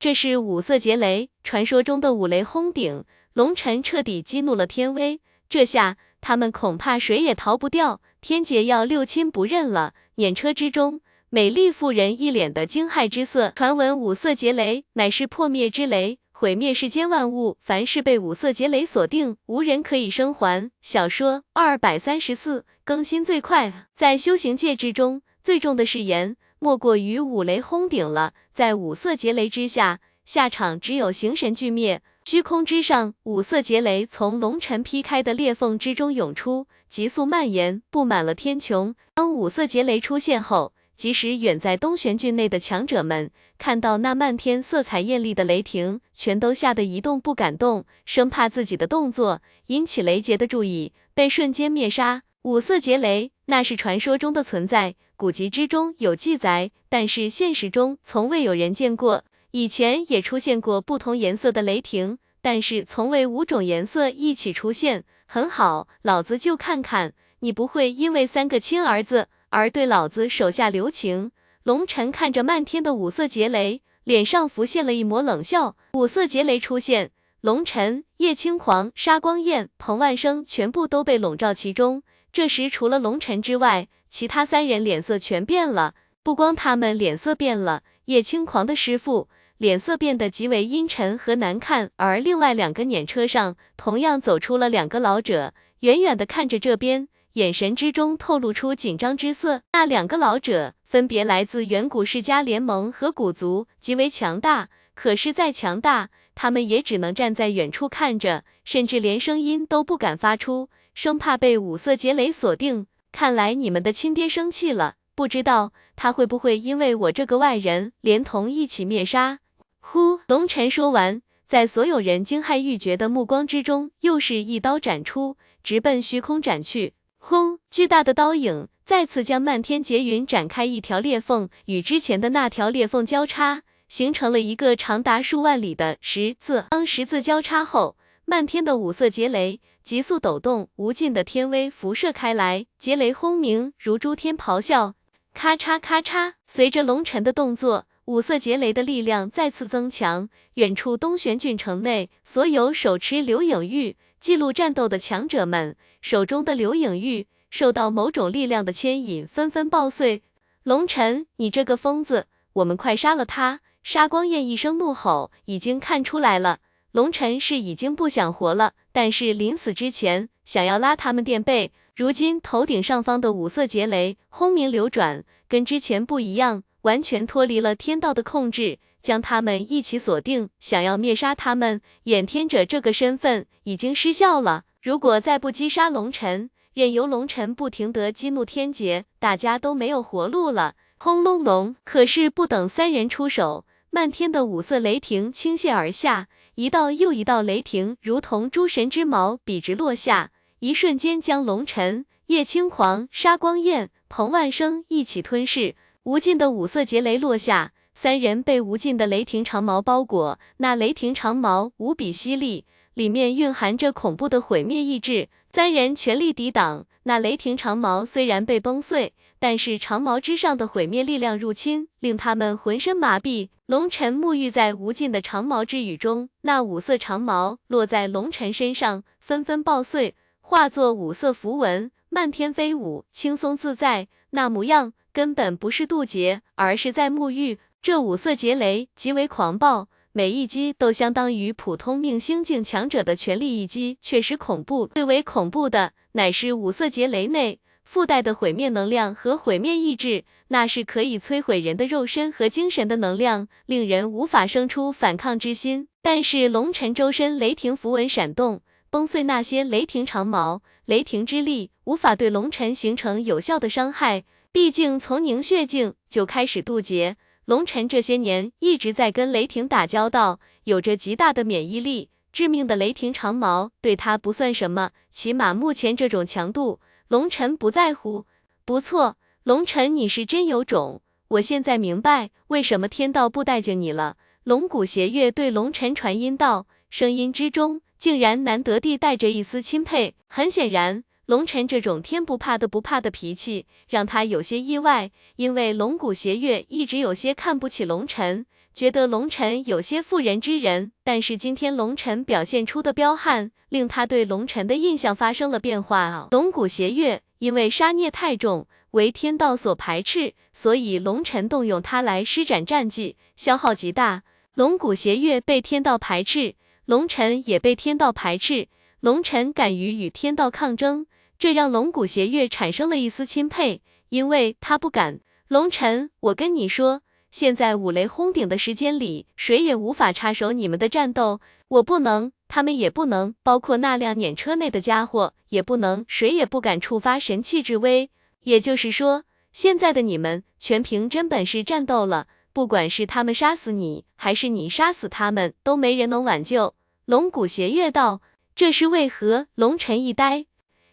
这是五色劫雷，传说中的五雷轰顶。龙尘彻底激怒了天威，这下他们恐怕谁也逃不掉，天劫要六亲不认了。辇车之中，美丽妇人一脸的惊骇之色。传闻五色劫雷乃是破灭之雷，毁灭世间万物，凡是被五色劫雷锁定，无人可以生还。小说二百三十四更新最快，在修行界之中，最重的誓言莫过于五雷轰顶了。在五色劫雷之下，下场只有形神俱灭。虚空之上，五色劫雷从龙尘劈开的裂缝之中涌出，急速蔓延，布满了天穹。当五色劫雷出现后，即使远在东玄郡内的强者们看到那漫天色彩艳丽的雷霆，全都吓得一动不敢动，生怕自己的动作引起雷劫的注意，被瞬间灭杀。五色劫雷，那是传说中的存在，古籍之中有记载，但是现实中从未有人见过。以前也出现过不同颜色的雷霆，但是从未五种颜色一起出现。很好，老子就看看你不会因为三个亲儿子而对老子手下留情。龙尘看着漫天的五色劫雷，脸上浮现了一抹冷笑。五色劫雷出现，龙尘、叶青黄沙光焰、彭万生全部都被笼罩其中。这时，除了龙尘之外，其他三人脸色全变了。不光他们脸色变了，叶青狂的师傅。脸色变得极为阴沉和难看，而另外两个辇车上同样走出了两个老者，远远的看着这边，眼神之中透露出紧张之色。那两个老者分别来自远古世家联盟和古族，极为强大。可是再强大，他们也只能站在远处看着，甚至连声音都不敢发出，生怕被五色劫雷锁定。看来你们的亲爹生气了，不知道他会不会因为我这个外人，连同一起灭杀。呼！龙尘说完，在所有人惊骇欲绝的目光之中，又是一刀斩出，直奔虚空斩去。轰！巨大的刀影再次将漫天劫云展开一条裂缝，与之前的那条裂缝交叉，形成了一个长达数万里的十字。当十字交叉后，漫天的五色劫雷急速抖动，无尽的天威辐射开来，劫雷轰鸣如诸天咆哮，咔嚓咔嚓。随着龙尘的动作。五色劫雷的力量再次增强。远处东玄郡城内，所有手持流影玉记录战斗的强者们，手中的流影玉受到某种力量的牵引，纷纷爆碎。龙尘，你这个疯子，我们快杀了他！杀光焰一声怒吼，已经看出来了，龙尘是已经不想活了，但是临死之前想要拉他们垫背。如今头顶上方的五色劫雷轰鸣流转，跟之前不一样，完全脱离了天道的控制，将他们一起锁定，想要灭杀他们。掩天者这个身份已经失效了，如果再不击杀龙尘，任由龙尘不停地激怒天劫，大家都没有活路了。轰隆隆！可是不等三人出手，漫天的五色雷霆倾泻而下，一道又一道雷霆如同诸神之矛，笔直落下。一瞬间，将龙尘、叶青黄、沙光焰、彭万生一起吞噬。无尽的五色劫雷落下，三人被无尽的雷霆长矛包裹。那雷霆长矛无比犀利，里面蕴含着恐怖的毁灭意志。三人全力抵挡那雷霆长矛，虽然被崩碎，但是长矛之上的毁灭力量入侵，令他们浑身麻痹。龙尘沐浴在无尽的长矛之雨中，那五色长矛落在龙尘身上，纷纷爆碎。化作五色符文，漫天飞舞，轻松自在，那模样根本不是渡劫，而是在沐浴。这五色劫雷极为狂暴，每一击都相当于普通命星境强者的全力一击，确实恐怖。最为恐怖的乃是五色劫雷内附带的毁灭能量和毁灭意志，那是可以摧毁人的肉身和精神的能量，令人无法生出反抗之心。但是龙尘周身雷霆符文闪动。崩碎那些雷霆长矛，雷霆之力无法对龙尘形成有效的伤害。毕竟从凝血境就开始渡劫，龙尘这些年一直在跟雷霆打交道，有着极大的免疫力。致命的雷霆长矛对他不算什么，起码目前这种强度，龙尘不在乎。不错，龙尘你是真有种，我现在明白为什么天道不待见你了。龙骨邪月对龙尘传音道，声音之中。竟然难得地带着一丝钦佩，很显然，龙尘这种天不怕的不怕的脾气让他有些意外，因为龙骨邪月一直有些看不起龙尘，觉得龙尘有些妇人之仁。但是今天龙尘表现出的彪悍，令他对龙尘的印象发生了变化啊！龙骨邪月因为杀孽太重，为天道所排斥，所以龙尘动用他来施展战绩，消耗极大。龙骨邪月被天道排斥。龙尘也被天道排斥，龙尘敢于与天道抗争，这让龙骨邪月产生了一丝钦佩，因为他不敢。龙尘，我跟你说，现在五雷轰顶的时间里，谁也无法插手你们的战斗，我不能，他们也不能，包括那辆碾车内的家伙也不能，谁也不敢触发神器之威。也就是说，现在的你们全凭真本事战斗了，不管是他们杀死你，还是你杀死他们，都没人能挽救。龙骨邪月道，这是为何？龙尘一呆，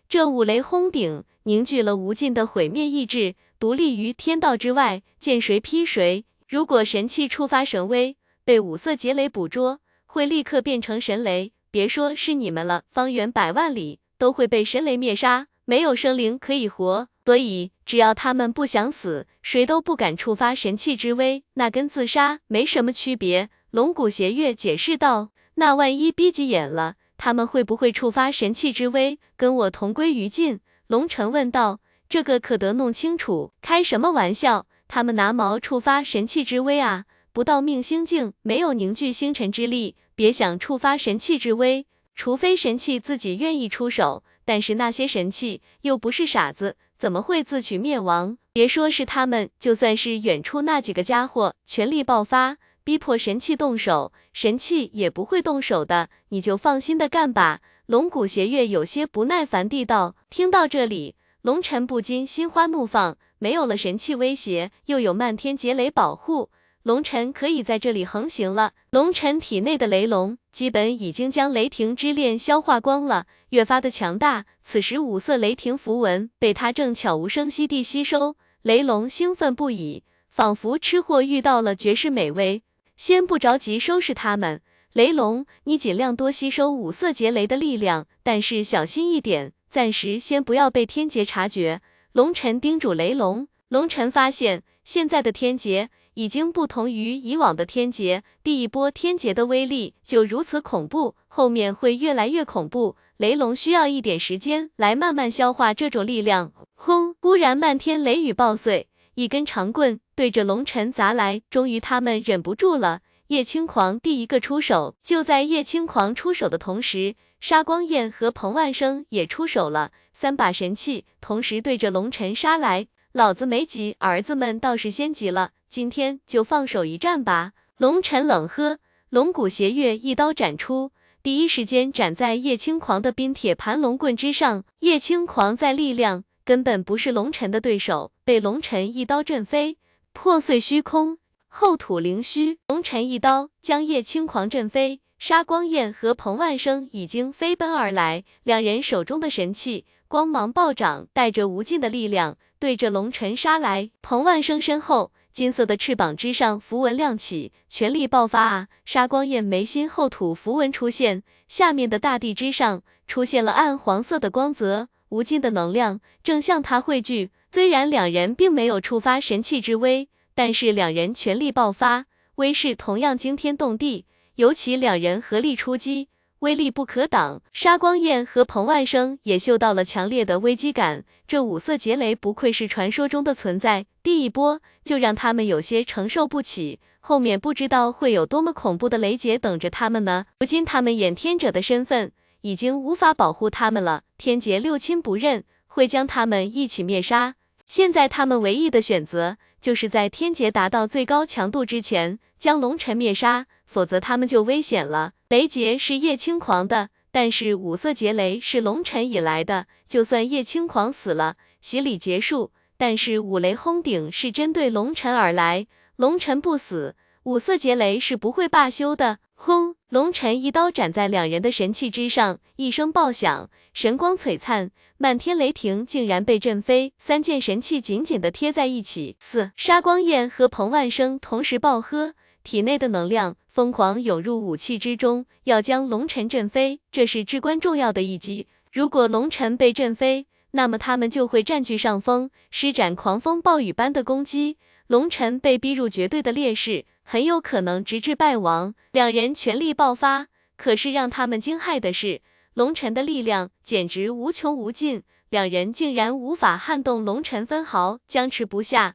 这五雷轰顶凝聚了无尽的毁灭意志，独立于天道之外，见谁劈谁。如果神器触发神威，被五色劫雷捕捉，会立刻变成神雷。别说是你们了，方圆百万里都会被神雷灭杀，没有生灵可以活。所以，只要他们不想死，谁都不敢触发神器之威，那跟自杀没什么区别。龙骨邪月解释道。那万一逼急眼了，他们会不会触发神器之威，跟我同归于尽？龙尘问道。这个可得弄清楚。开什么玩笑？他们拿毛触发神器之威啊？不到命星境，没有凝聚星辰之力，别想触发神器之威。除非神器自己愿意出手，但是那些神器又不是傻子，怎么会自取灭亡？别说是他们，就算是远处那几个家伙全力爆发。逼迫神器动手，神器也不会动手的，你就放心的干吧。龙骨邪月有些不耐烦地道。听到这里，龙尘不禁心花怒放，没有了神器威胁，又有漫天劫雷保护，龙尘可以在这里横行了。龙尘体内的雷龙基本已经将雷霆之链消化光了，越发的强大。此时五色雷霆符文被他正悄无声息地吸收，雷龙兴奋不已，仿佛吃货遇到了绝世美味。先不着急收拾他们，雷龙，你尽量多吸收五色劫雷的力量，但是小心一点，暂时先不要被天劫察觉。龙尘叮嘱雷龙。龙尘发现，现在的天劫已经不同于以往的天劫。第一波天劫的威力就如此恐怖，后面会越来越恐怖。雷龙需要一点时间来慢慢消化这种力量。轰！忽然漫天雷雨爆碎，一根长棍对着龙尘砸来。终于他们忍不住了，叶青狂第一个出手。就在叶青狂出手的同时，杀光焰和彭万生也出手了，三把神器同时对着龙尘杀来。老子没急，儿子们倒是先急了，今天就放手一战吧。龙尘冷喝，龙骨邪月一刀斩出。第一时间斩在叶青狂的冰铁盘龙棍之上，叶青狂在力量根本不是龙尘的对手，被龙尘一刀震飞，破碎虚空，后土灵虚。龙尘一刀将叶青狂震飞，杀光焰和彭万生已经飞奔而来，两人手中的神器光芒暴涨，带着无尽的力量对着龙尘杀来。彭万生身后。金色的翅膀之上，符文亮起，全力爆发啊！杀光焰眉心后吐符文出现，下面的大地之上出现了暗黄色的光泽，无尽的能量正向他汇聚。虽然两人并没有触发神器之威，但是两人全力爆发，威势同样惊天动地。尤其两人合力出击。威力不可挡，杀光焰和彭万生也嗅到了强烈的危机感。这五色劫雷不愧是传说中的存在，第一波就让他们有些承受不起，后面不知道会有多么恐怖的雷劫等着他们呢。如今他们掩天者的身份已经无法保护他们了，天劫六亲不认，会将他们一起灭杀。现在他们唯一的选择，就是在天劫达到最高强度之前将龙尘灭杀。否则他们就危险了。雷劫是叶青狂的，但是五色劫雷是龙尘引来的。就算叶青狂死了，洗礼结束，但是五雷轰顶是针对龙尘而来，龙尘不死，五色劫雷是不会罢休的。轰！龙尘一刀斩在两人的神器之上，一声爆响，神光璀璨，漫天雷霆竟然被震飞，三件神器紧紧的贴在一起。四杀光焰和彭万生同时暴喝。体内的能量疯狂涌入武器之中，要将龙尘震飞，这是至关重要的一击。如果龙尘被震飞，那么他们就会占据上风，施展狂风暴雨般的攻击。龙尘被逼入绝对的劣势，很有可能直至败亡。两人全力爆发，可是让他们惊骇的是，龙尘的力量简直无穷无尽，两人竟然无法撼动龙尘分毫，僵持不下。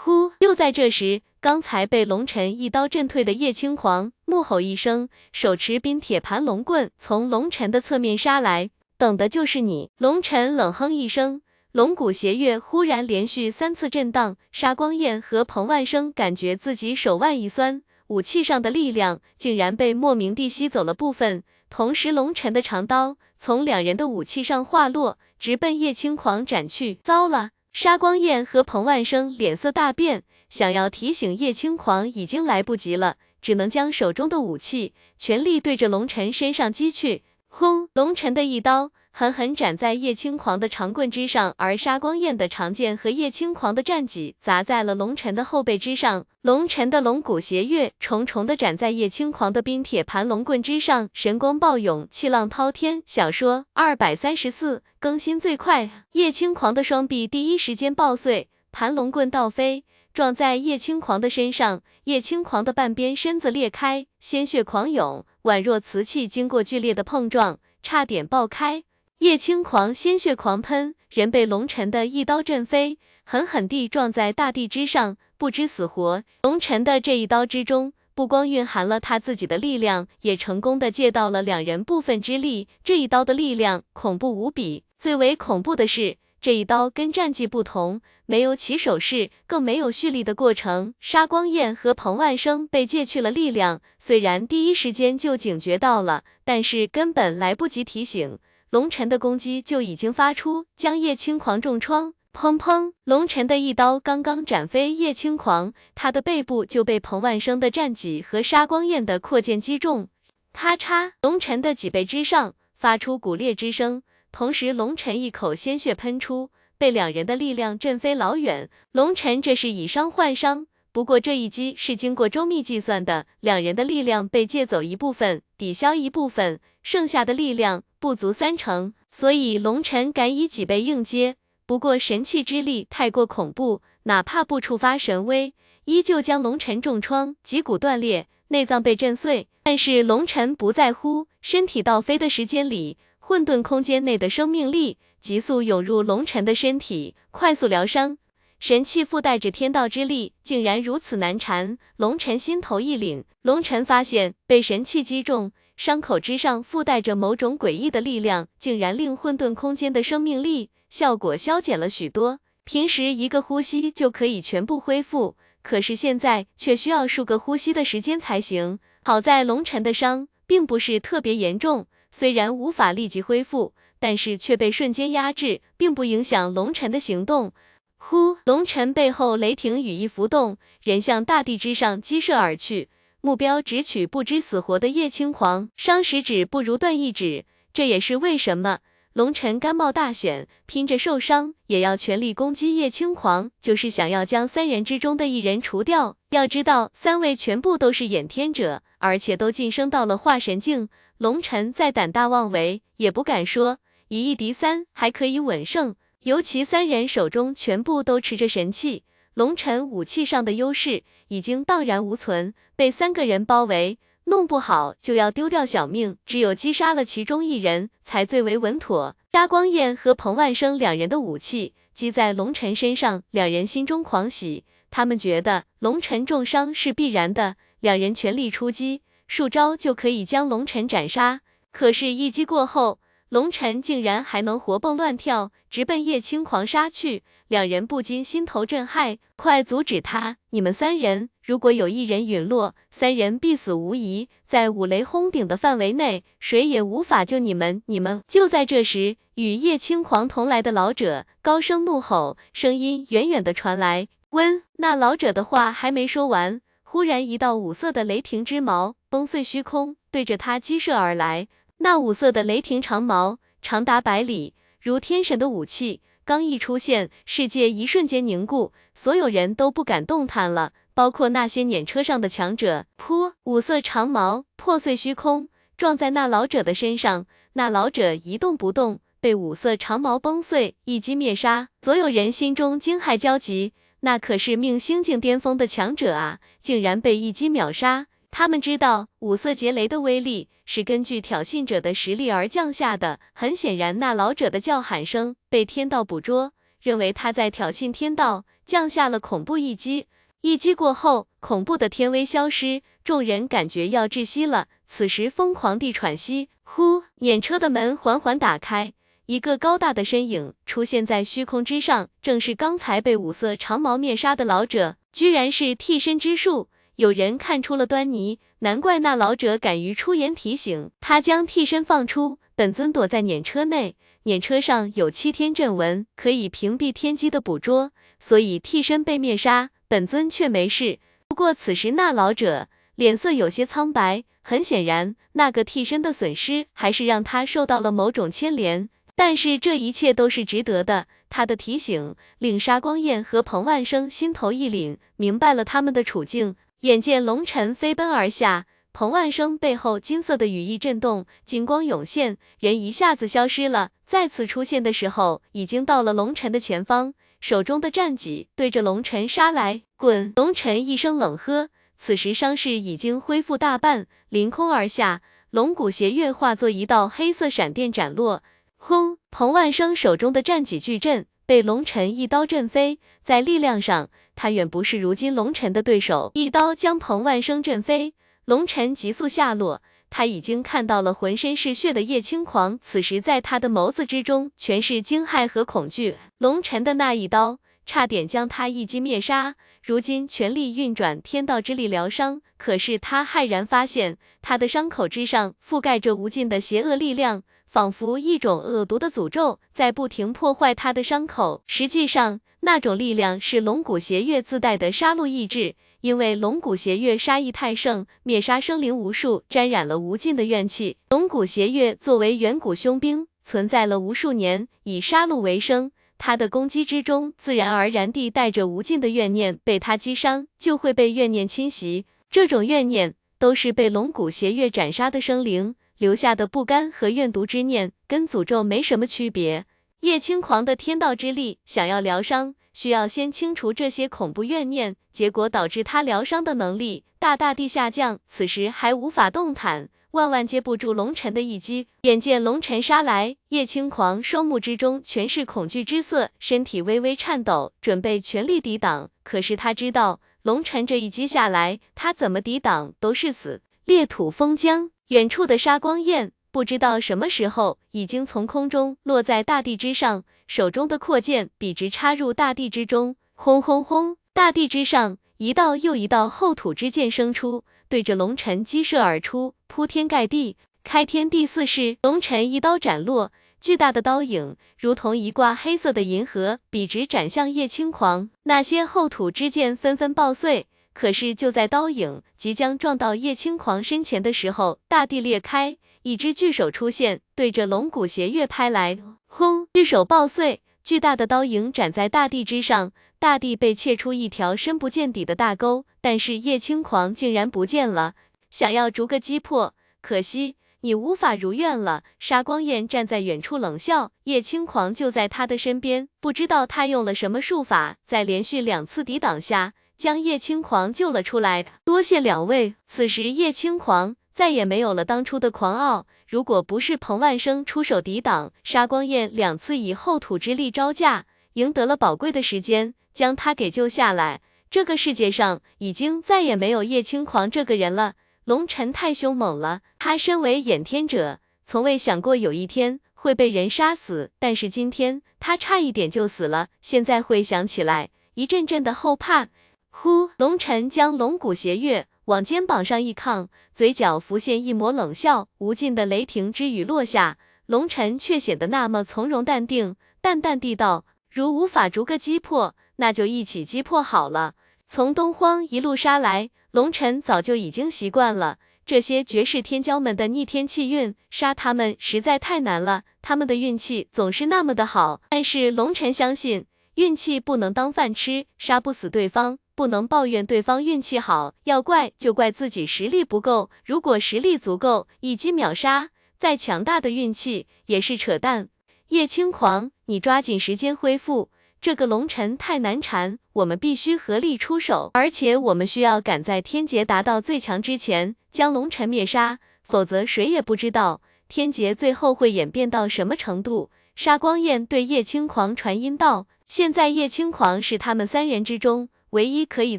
呼！就在这时。刚才被龙尘一刀震退的叶青狂怒吼一声，手持冰铁盘龙棍从龙尘的侧面杀来，等的就是你。龙尘冷哼一声，龙骨邪月忽然连续三次震荡，杀光焰和彭万生感觉自己手腕一酸，武器上的力量竟然被莫名地吸走了部分，同时龙尘的长刀从两人的武器上滑落，直奔叶青狂斩去。糟了！杀光焰和彭万生脸色大变。想要提醒叶青狂已经来不及了，只能将手中的武器全力对着龙尘身上击去。轰！龙尘的一刀狠狠斩在叶青狂的长棍之上，而杀光焰的长剑和叶青狂的战戟砸在了龙尘的后背之上。龙尘的龙骨斜月重重的斩在叶青狂的冰铁盘龙棍之上，神光暴涌，气浪滔天。小说二百三十四更新最快，叶青狂的双臂第一时间爆碎，盘龙棍倒飞。撞在叶青狂的身上，叶青狂的半边身子裂开，鲜血狂涌，宛若瓷器经过剧烈的碰撞，差点爆开。叶青狂鲜血狂喷，人被龙尘的一刀震飞，狠狠地撞在大地之上，不知死活。龙尘的这一刀之中，不光蕴含了他自己的力量，也成功的借到了两人部分之力。这一刀的力量恐怖无比，最为恐怖的是。这一刀跟战绩不同，没有起手式，更没有蓄力的过程。杀光焰和彭万生被借去了力量，虽然第一时间就警觉到了，但是根本来不及提醒，龙尘的攻击就已经发出，将叶青狂重创。砰砰，龙尘的一刀刚刚斩飞叶青狂，他的背部就被彭万生的战戟和杀光焰的扩剑击中。咔嚓，龙尘的脊背之上发出骨裂之声。同时，龙尘一口鲜血喷出，被两人的力量震飞老远。龙尘这是以伤换伤，不过这一击是经过周密计算的，两人的力量被借走一部分，抵消一部分，剩下的力量不足三成，所以龙尘敢以几倍应接。不过神器之力太过恐怖，哪怕不触发神威，依旧将龙尘重创，脊骨断裂，内脏被震碎。但是龙尘不在乎，身体倒飞的时间里，混沌空间内的生命力急速涌入龙尘的身体，快速疗伤。神器附带着天道之力，竟然如此难缠。龙尘心头一凛，龙尘发现被神器击中，伤口之上附带着某种诡异的力量，竟然令混沌空间的生命力效果消减了许多。平时一个呼吸就可以全部恢复，可是现在却需要数个呼吸的时间才行。好在龙尘的伤并不是特别严重，虽然无法立即恢复，但是却被瞬间压制，并不影响龙尘的行动。呼！龙尘背后雷霆羽翼浮动，人向大地之上激射而去，目标直取不知死活的叶青狂。伤十指不如断一指，这也是为什么龙尘甘冒大选，拼着受伤也要全力攻击叶青狂，就是想要将三人之中的一人除掉。要知道，三位全部都是衍天者，而且都晋升到了化神境。龙尘再胆大妄为，也不敢说以一敌三还可以稳胜。尤其三人手中全部都持着神器，龙尘武器上的优势已经荡然无存，被三个人包围，弄不好就要丢掉小命。只有击杀了其中一人才最为稳妥。加光彦和彭万生两人的武器击在龙尘身上，两人心中狂喜，他们觉得龙尘重伤是必然的，两人全力出击，数招就可以将龙尘斩杀。可是，一击过后，龙尘竟然还能活蹦乱跳，直奔叶青狂杀去，两人不禁心头震撼，快阻止他！你们三人，如果有一人陨落，三人必死无疑，在五雷轰顶的范围内，谁也无法救你们！你们！就在这时，与叶青狂同来的老者高声怒吼，声音远远的传来。温，那老者的话还没说完，忽然一道五色的雷霆之矛崩碎虚空，对着他击射而来。那五色的雷霆长矛长达百里，如天神的武器，刚一出现，世界一瞬间凝固，所有人都不敢动弹了，包括那些辇车上的强者。噗！五色长矛破碎虚空，撞在那老者的身上，那老者一动不动，被五色长矛崩碎，一击灭杀。所有人心中惊骇交集，那可是命星境巅峰的强者啊，竟然被一击秒杀。他们知道五色劫雷的威力是根据挑衅者的实力而降下的。很显然，那老者的叫喊声被天道捕捉，认为他在挑衅天道，降下了恐怖一击。一击过后，恐怖的天威消失，众人感觉要窒息了。此时疯狂地喘息。呼！眼车的门缓缓打开，一个高大的身影出现在虚空之上，正是刚才被五色长矛灭杀的老者，居然是替身之术。有人看出了端倪，难怪那老者敢于出言提醒。他将替身放出，本尊躲在辇车内，辇车上有七天阵纹，可以屏蔽天机的捕捉，所以替身被灭杀，本尊却没事。不过此时那老者脸色有些苍白，很显然那个替身的损失还是让他受到了某种牵连。但是这一切都是值得的。他的提醒令沙光彦和彭万生心头一凛，明白了他们的处境。眼见龙尘飞奔而下，彭万生背后金色的羽翼震动，金光涌现，人一下子消失了。再次出现的时候，已经到了龙尘的前方，手中的战戟对着龙尘杀来。滚！龙尘一声冷喝，此时伤势已经恢复大半，凌空而下，龙骨斜月化作一道黑色闪电斩落。轰！彭万生手中的战戟巨震，被龙尘一刀震飞，在力量上。他远不是如今龙尘的对手，一刀将彭万生震飞，龙尘急速下落。他已经看到了浑身是血的叶青狂，此时在他的眸子之中全是惊骇和恐惧。龙尘的那一刀差点将他一击灭杀，如今全力运转天道之力疗伤，可是他骇然发现，他的伤口之上覆盖着无尽的邪恶力量，仿佛一种恶毒的诅咒在不停破坏他的伤口。实际上。那种力量是龙骨邪月自带的杀戮意志，因为龙骨邪月杀意太盛，灭杀生灵无数，沾染了无尽的怨气。龙骨邪月作为远古凶兵，存在了无数年，以杀戮为生，他的攻击之中，自然而然地带着无尽的怨念，被他击伤，就会被怨念侵袭。这种怨念，都是被龙骨邪月斩杀的生灵留下的不甘和怨毒之念，跟诅咒没什么区别。叶青狂的天道之力想要疗伤，需要先清除这些恐怖怨念，结果导致他疗伤的能力大大地下降，此时还无法动弹。万万接不住龙尘的一击，眼见龙尘杀来，叶青狂双目之中全是恐惧之色，身体微微颤抖，准备全力抵挡。可是他知道，龙尘这一击下来，他怎么抵挡都是死。裂土封疆，远处的沙光焰不知道什么时候已经从空中落在大地之上，手中的阔剑笔直插入大地之中，轰轰轰，大地之上一道又一道厚土之剑生出。对着龙尘击射而出，铺天盖地，开天地似是。龙尘一刀斩落，巨大的刀影如同一挂黑色的银河，笔直斩向叶青狂。那些厚土之剑纷纷爆碎。可是就在刀影即将撞到叶青狂身前的时候，大地裂开，一只巨手出现，对着龙骨邪月拍来。轰！巨手爆碎，巨大的刀影斩在大地之上。大地被切出一条深不见底的大沟，但是叶青狂竟然不见了。想要逐个击破，可惜你无法如愿了。沙光焰站在远处冷笑，叶青狂就在他的身边，不知道他用了什么术法，在连续两次抵挡下，将叶青狂救了出来。多谢两位。此时叶青狂再也没有了当初的狂傲，如果不是彭万生出手抵挡，沙光焰两次以厚土之力招架，赢得了宝贵的时间。将他给救下来，这个世界上已经再也没有叶青狂这个人了。龙尘太凶猛了，他身为衍天者，从未想过有一天会被人杀死。但是今天他差一点就死了，现在回想起来，一阵阵的后怕。呼，龙尘将龙骨斜月往肩膀上一抗，嘴角浮现一抹冷笑。无尽的雷霆之雨落下，龙尘却显得那么从容淡定，淡淡地道：如无法逐个击破。那就一起击破好了。从东荒一路杀来，龙尘早就已经习惯了这些绝世天骄们的逆天气运，杀他们实在太难了。他们的运气总是那么的好，但是龙尘相信运气不能当饭吃，杀不死对方，不能抱怨对方运气好，要怪就怪自己实力不够。如果实力足够，一击秒杀，再强大的运气也是扯淡。叶青狂，你抓紧时间恢复。这个龙尘太难缠，我们必须合力出手，而且我们需要赶在天劫达到最强之前将龙尘灭杀，否则谁也不知道天劫最后会演变到什么程度。沙光焰对叶青狂传音道：“现在叶青狂是他们三人之中唯一可以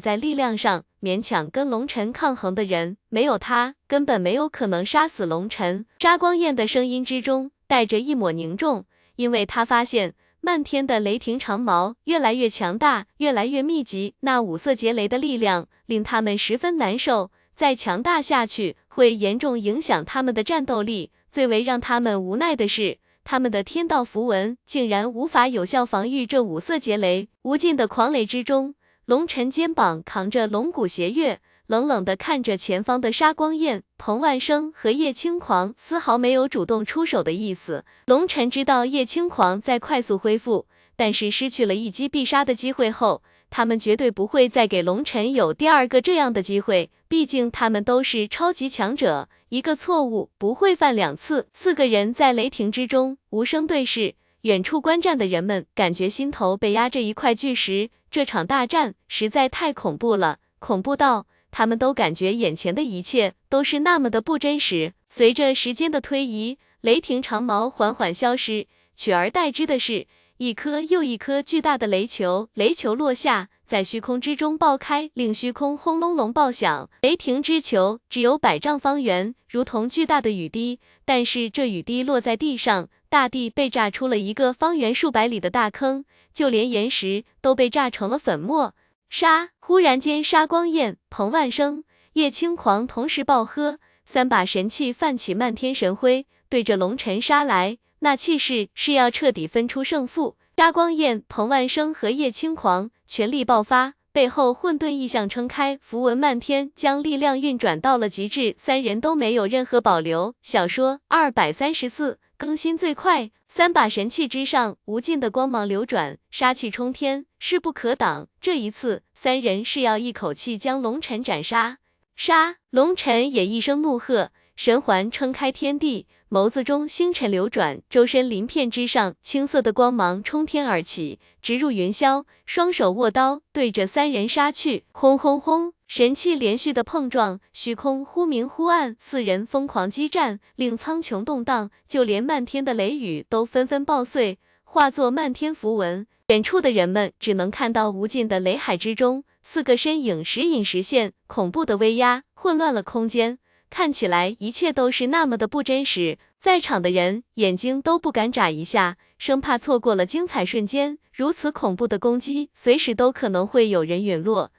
在力量上勉强跟龙尘抗衡的人，没有他根本没有可能杀死龙尘。”沙光焰的声音之中带着一抹凝重，因为他发现。漫天的雷霆长矛越来越强大，越来越密集，那五色劫雷的力量令他们十分难受。再强大下去，会严重影响他们的战斗力。最为让他们无奈的是，他们的天道符文竟然无法有效防御这五色劫雷。无尽的狂雷之中，龙尘肩膀扛着龙骨邪月。冷冷的看着前方的沙光焰，彭万生和叶轻狂丝毫没有主动出手的意思。龙尘知道叶轻狂在快速恢复，但是失去了一击必杀的机会后，他们绝对不会再给龙尘有第二个这样的机会。毕竟他们都是超级强者，一个错误不会犯两次。四个人在雷霆之中无声对视，远处观战的人们感觉心头被压着一块巨石。这场大战实在太恐怖了，恐怖到。他们都感觉眼前的一切都是那么的不真实。随着时间的推移，雷霆长矛缓缓消失，取而代之的是一颗又一颗巨大的雷球。雷球落下，在虚空之中爆开，令虚空轰隆隆爆响。雷霆之球只有百丈方圆，如同巨大的雨滴。但是这雨滴落在地上，大地被炸出了一个方圆数百里的大坑，就连岩石都被炸成了粉末。杀！忽然间，杀光焰、彭万生、叶青狂同时暴喝，三把神器泛起漫天神辉，对着龙尘杀来。那气势是要彻底分出胜负。杀光焰、彭万生和叶青狂全力爆发，背后混沌异象撑开，符文漫天，将力量运转到了极致。三人都没有任何保留。小说二百三十四更新最快。三把神器之上，无尽的光芒流转，杀气冲天，势不可挡。这一次，三人是要一口气将龙尘斩杀。杀！龙尘也一声怒喝，神环撑开天地，眸子中星辰流转，周身鳞片之上，青色的光芒冲天而起，直入云霄。双手握刀，对着三人杀去。轰轰轰！神器连续的碰撞，虚空忽明忽暗，四人疯狂激战，令苍穹动荡，就连漫天的雷雨都纷纷爆碎，化作漫天符文。远处的人们只能看到无尽的雷海之中，四个身影时隐时现，恐怖的威压混乱了空间，看起来一切都是那么的不真实。在场的人眼睛都不敢眨一下，生怕错过了精彩瞬间。如此恐怖的攻击，随时都可能会有人陨落。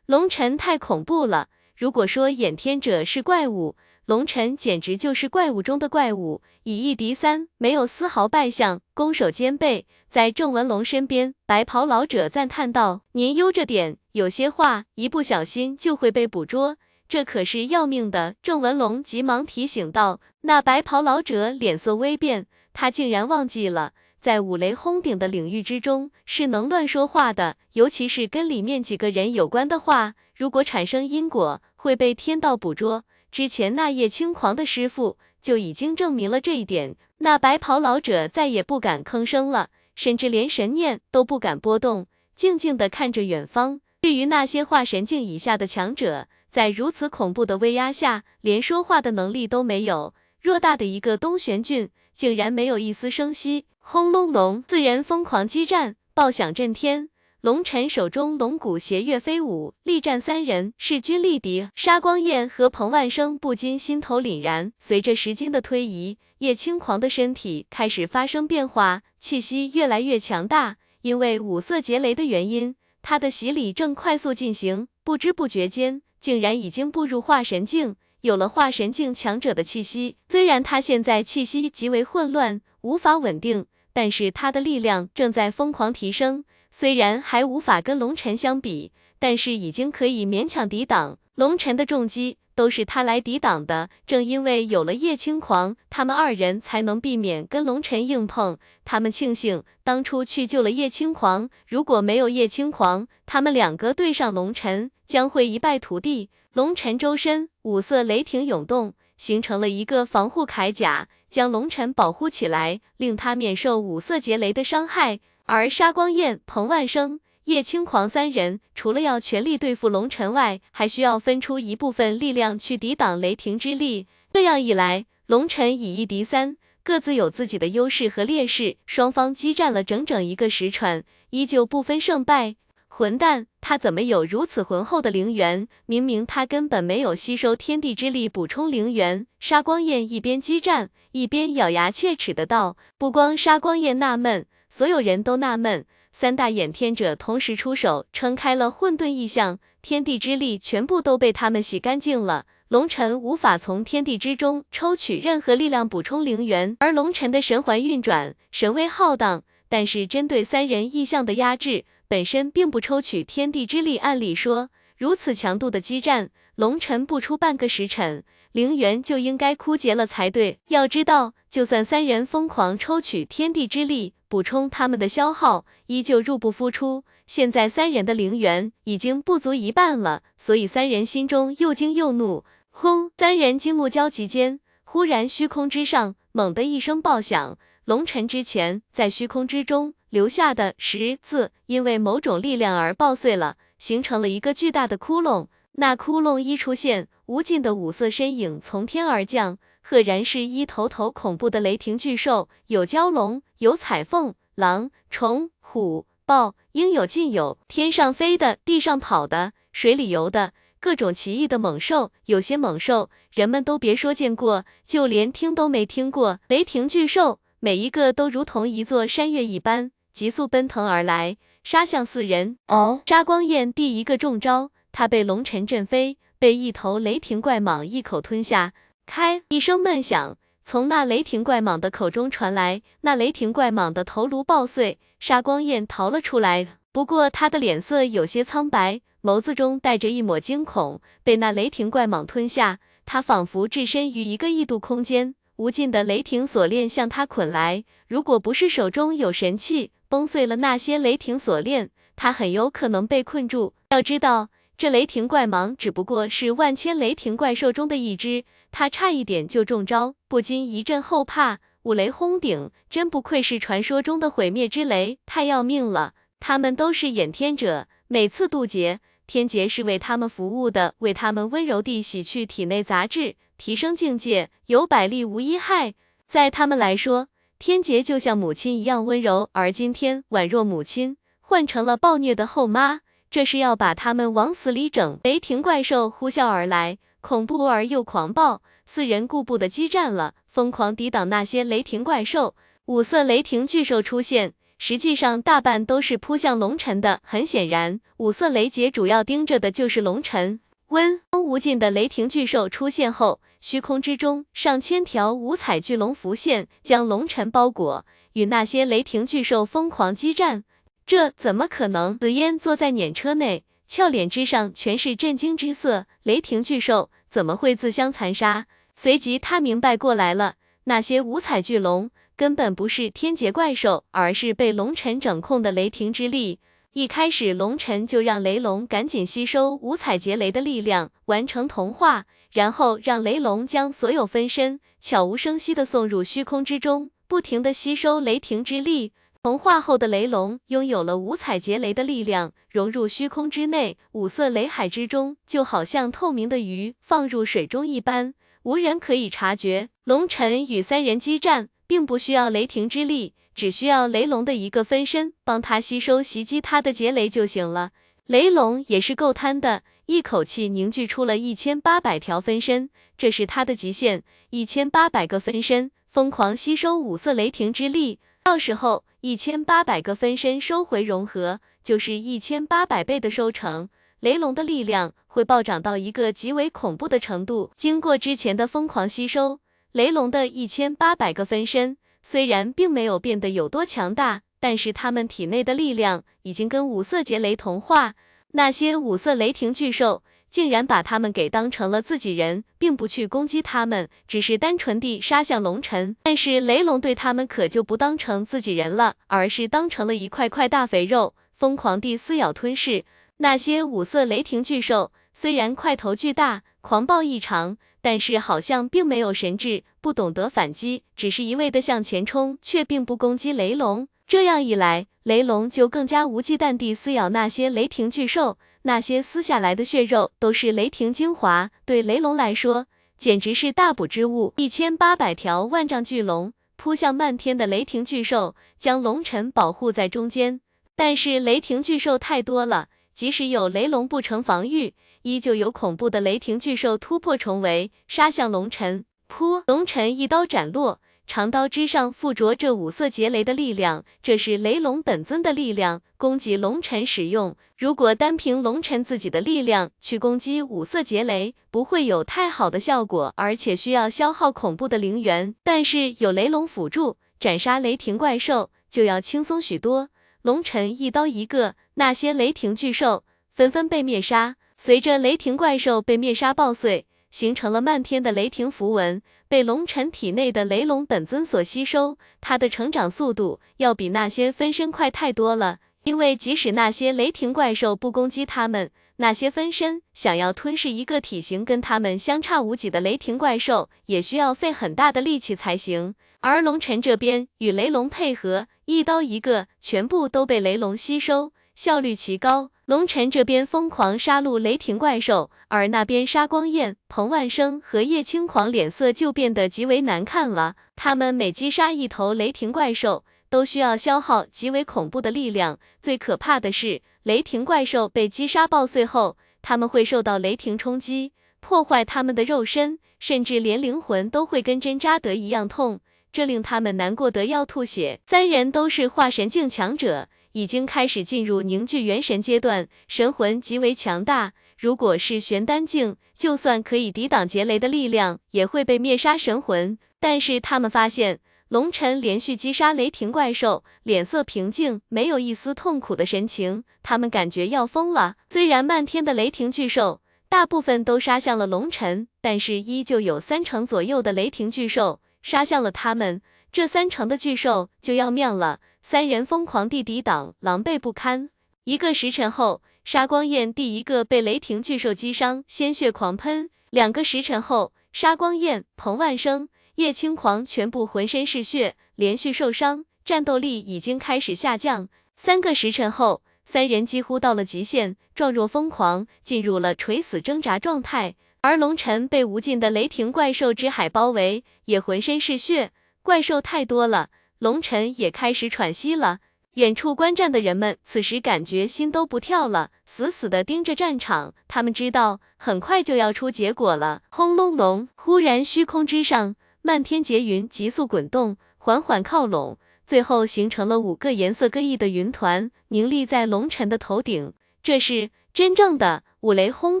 龙尘太恐怖了，如果说掩天者是怪物，龙尘简直就是怪物中的怪物，以一敌三，没有丝毫败相，攻守兼备。在郑文龙身边，白袍老者赞叹道：“您悠着点，有些话一不小心就会被捕捉，这可是要命的。”郑文龙急忙提醒道。那白袍老者脸色微变，他竟然忘记了。在五雷轰顶的领域之中，是能乱说话的，尤其是跟里面几个人有关的话，如果产生因果，会被天道捕捉。之前那叶轻狂的师傅就已经证明了这一点。那白袍老者再也不敢吭声了，甚至连神念都不敢波动，静静的看着远方。至于那些化神境以下的强者，在如此恐怖的威压下，连说话的能力都没有。偌大的一个东玄郡，竟然没有一丝声息。轰隆隆，四人疯狂激战，爆响震天。龙尘手中龙骨斜月飞舞，力战三人，势均力敌。沙光焰和彭万生不禁心头凛然。随着时间的推移，叶轻狂的身体开始发生变化，气息越来越强大。因为五色劫雷的原因，他的洗礼正快速进行，不知不觉间，竟然已经步入化神境。有了化神境强者的气息，虽然他现在气息极为混乱，无法稳定。但是他的力量正在疯狂提升，虽然还无法跟龙尘相比，但是已经可以勉强抵挡龙尘的重击，都是他来抵挡的。正因为有了叶青狂，他们二人才能避免跟龙尘硬碰。他们庆幸当初去救了叶青狂，如果没有叶青狂，他们两个对上龙尘将会一败涂地。龙尘周身五色雷霆涌动，形成了一个防护铠甲。将龙尘保护起来，令他免受五色劫雷的伤害。而沙光焰、彭万生、叶青狂三人，除了要全力对付龙尘外，还需要分出一部分力量去抵挡雷霆之力。这样一来，龙尘以一敌三，各自有自己的优势和劣势。双方激战了整整一个时辰，依旧不分胜败。混蛋，他怎么有如此浑厚的灵元？明明他根本没有吸收天地之力补充灵元。沙光焰一边激战，一边咬牙切齿的道。不光沙光焰纳闷，所有人都纳闷。三大眼天者同时出手，撑开了混沌异象，天地之力全部都被他们洗干净了。龙尘无法从天地之中抽取任何力量补充灵元，而龙尘的神环运转，神威浩荡，但是针对三人异象的压制。本身并不抽取天地之力，按理说如此强度的激战，龙尘不出半个时辰，灵元就应该枯竭了才对。要知道，就算三人疯狂抽取天地之力补充他们的消耗，依旧入不敷出。现在三人的灵元已经不足一半了，所以三人心中又惊又怒。轰！三人惊怒交集间，忽然虚空之上猛地一声爆响，龙尘之前在虚空之中。留下的十字因为某种力量而爆碎了，形成了一个巨大的窟窿。那窟窿一出现，无尽的五色身影从天而降，赫然是一头头恐怖的雷霆巨兽，有蛟龙，有彩凤，狼、虫、虎、豹，应有尽有。天上飞的，地上跑的，水里游的，各种奇异的猛兽。有些猛兽，人们都别说见过，就连听都没听过。雷霆巨兽，每一个都如同一座山岳一般。急速奔腾而来，杀向四人。哦，杀光焰第一个中招，他被龙尘震飞，被一头雷霆怪蟒一口吞下。开！一声闷响从那雷霆怪蟒的口中传来，那雷霆怪蟒的头颅爆碎，杀光焰逃了出来。不过他的脸色有些苍白，眸子中带着一抹惊恐。被那雷霆怪蟒吞下，他仿佛置身于一个异度空间，无尽的雷霆锁链向他捆来。如果不是手中有神器，崩碎了那些雷霆锁链，他很有可能被困住。要知道，这雷霆怪蟒只不过是万千雷霆怪兽中的一只，他差一点就中招，不禁一阵后怕。五雷轰顶，真不愧是传说中的毁灭之雷，太要命了！他们都是掩天者，每次渡劫，天劫是为他们服务的，为他们温柔地洗去体内杂质，提升境界，有百利无一害。在他们来说，天劫就像母亲一样温柔，而今天宛若母亲换成了暴虐的后妈，这是要把他们往死里整。雷霆怪兽呼啸而来，恐怖而又狂暴。四人固步的激战了，疯狂抵挡那些雷霆怪兽。五色雷霆巨兽出现，实际上大半都是扑向龙尘的。很显然，五色雷劫主要盯着的就是龙尘。温风无尽的雷霆巨兽出现后，虚空之中上千条五彩巨龙浮现，将龙尘包裹，与那些雷霆巨兽疯狂激战。这怎么可能？紫嫣坐在辇车内，俏脸之上全是震惊之色。雷霆巨兽。怎么会自相残杀？随即他明白过来了，那些五彩巨龙根本不是天劫怪兽，而是被龙尘掌控的雷霆之力。一开始，龙尘就让雷龙赶紧吸收五彩劫雷的力量，完成同化，然后让雷龙将所有分身悄无声息地送入虚空之中，不停地吸收雷霆之力。同化后的雷龙拥有了五彩劫雷的力量，融入虚空之内，五色雷海之中，就好像透明的鱼放入水中一般，无人可以察觉。龙尘与三人激战，并不需要雷霆之力，只需要雷龙的一个分身帮他吸收袭击他的劫雷就行了。雷龙也是够贪的，一口气凝聚出了一千八百条分身，这是他的极限，一千八百个分身疯狂吸收五色雷霆之力，到时候。一千八百个分身收回融合，就是一千八百倍的收成。雷龙的力量会暴涨到一个极为恐怖的程度。经过之前的疯狂吸收，雷龙的一千八百个分身虽然并没有变得有多强大，但是他们体内的力量已经跟五色劫雷同化。那些五色雷霆巨兽。竟然把他们给当成了自己人，并不去攻击他们，只是单纯地杀向龙尘。但是雷龙对他们可就不当成自己人了，而是当成了一块块大肥肉，疯狂地撕咬吞噬。那些五色雷霆巨兽虽然块头巨大，狂暴异常，但是好像并没有神智，不懂得反击，只是一味的向前冲，却并不攻击雷龙。这样一来，雷龙就更加无忌惮地撕咬那些雷霆巨兽。那些撕下来的血肉都是雷霆精华，对雷龙来说简直是大补之物。一千八百条万丈巨龙扑向漫天的雷霆巨兽，将龙尘保护在中间。但是雷霆巨兽太多了，即使有雷龙不成防御，依旧有恐怖的雷霆巨兽突破重围，杀向龙尘。噗！龙尘一刀斩落。长刀之上附着这五色劫雷的力量，这是雷龙本尊的力量，供给龙尘使用。如果单凭龙尘自己的力量去攻击五色劫雷，不会有太好的效果，而且需要消耗恐怖的灵元。但是有雷龙辅助，斩杀雷霆怪兽就要轻松许多。龙尘一刀一个，那些雷霆巨兽纷纷被灭杀。随着雷霆怪兽被灭杀爆碎。形成了漫天的雷霆符文，被龙尘体内的雷龙本尊所吸收。他的成长速度要比那些分身快太多了。因为即使那些雷霆怪兽不攻击他们，那些分身想要吞噬一个体型跟他们相差无几的雷霆怪兽，也需要费很大的力气才行。而龙尘这边与雷龙配合，一刀一个，全部都被雷龙吸收，效率奇高。龙尘这边疯狂杀戮雷霆怪兽，而那边杀光焰、彭万生和叶轻狂脸色就变得极为难看了。他们每击杀一头雷霆怪兽，都需要消耗极为恐怖的力量。最可怕的是，雷霆怪兽被击杀爆碎后，他们会受到雷霆冲击，破坏他们的肉身，甚至连灵魂都会跟针扎得一样痛，这令他们难过得要吐血。三人都是化神境强者。已经开始进入凝聚元神阶段，神魂极为强大。如果是玄丹境，就算可以抵挡劫雷的力量，也会被灭杀神魂。但是他们发现，龙尘连续击杀雷霆怪兽，脸色平静，没有一丝痛苦的神情。他们感觉要疯了。虽然漫天的雷霆巨兽大部分都杀向了龙尘，但是依旧有三成左右的雷霆巨兽杀向了他们。这三成的巨兽就要命了。三人疯狂地抵挡，狼狈不堪。一个时辰后，杀光焰第一个被雷霆巨兽击伤，鲜血狂喷。两个时辰后，杀光焰、彭万生、叶青狂全部浑身是血，连续受伤，战斗力已经开始下降。三个时辰后，三人几乎到了极限，状若疯狂，进入了垂死挣扎状态。而龙尘被无尽的雷霆怪兽之海包围，也浑身是血，怪兽太多了，龙尘也开始喘息了。远处观战的人们此时感觉心都不跳了，死死地盯着战场。他们知道很快就要出结果了。轰隆隆！忽然，虚空之上，漫天劫云急速滚动，缓缓靠拢，最后形成了五个颜色各异的云团，凝立在龙尘的头顶。这是真正的五雷轰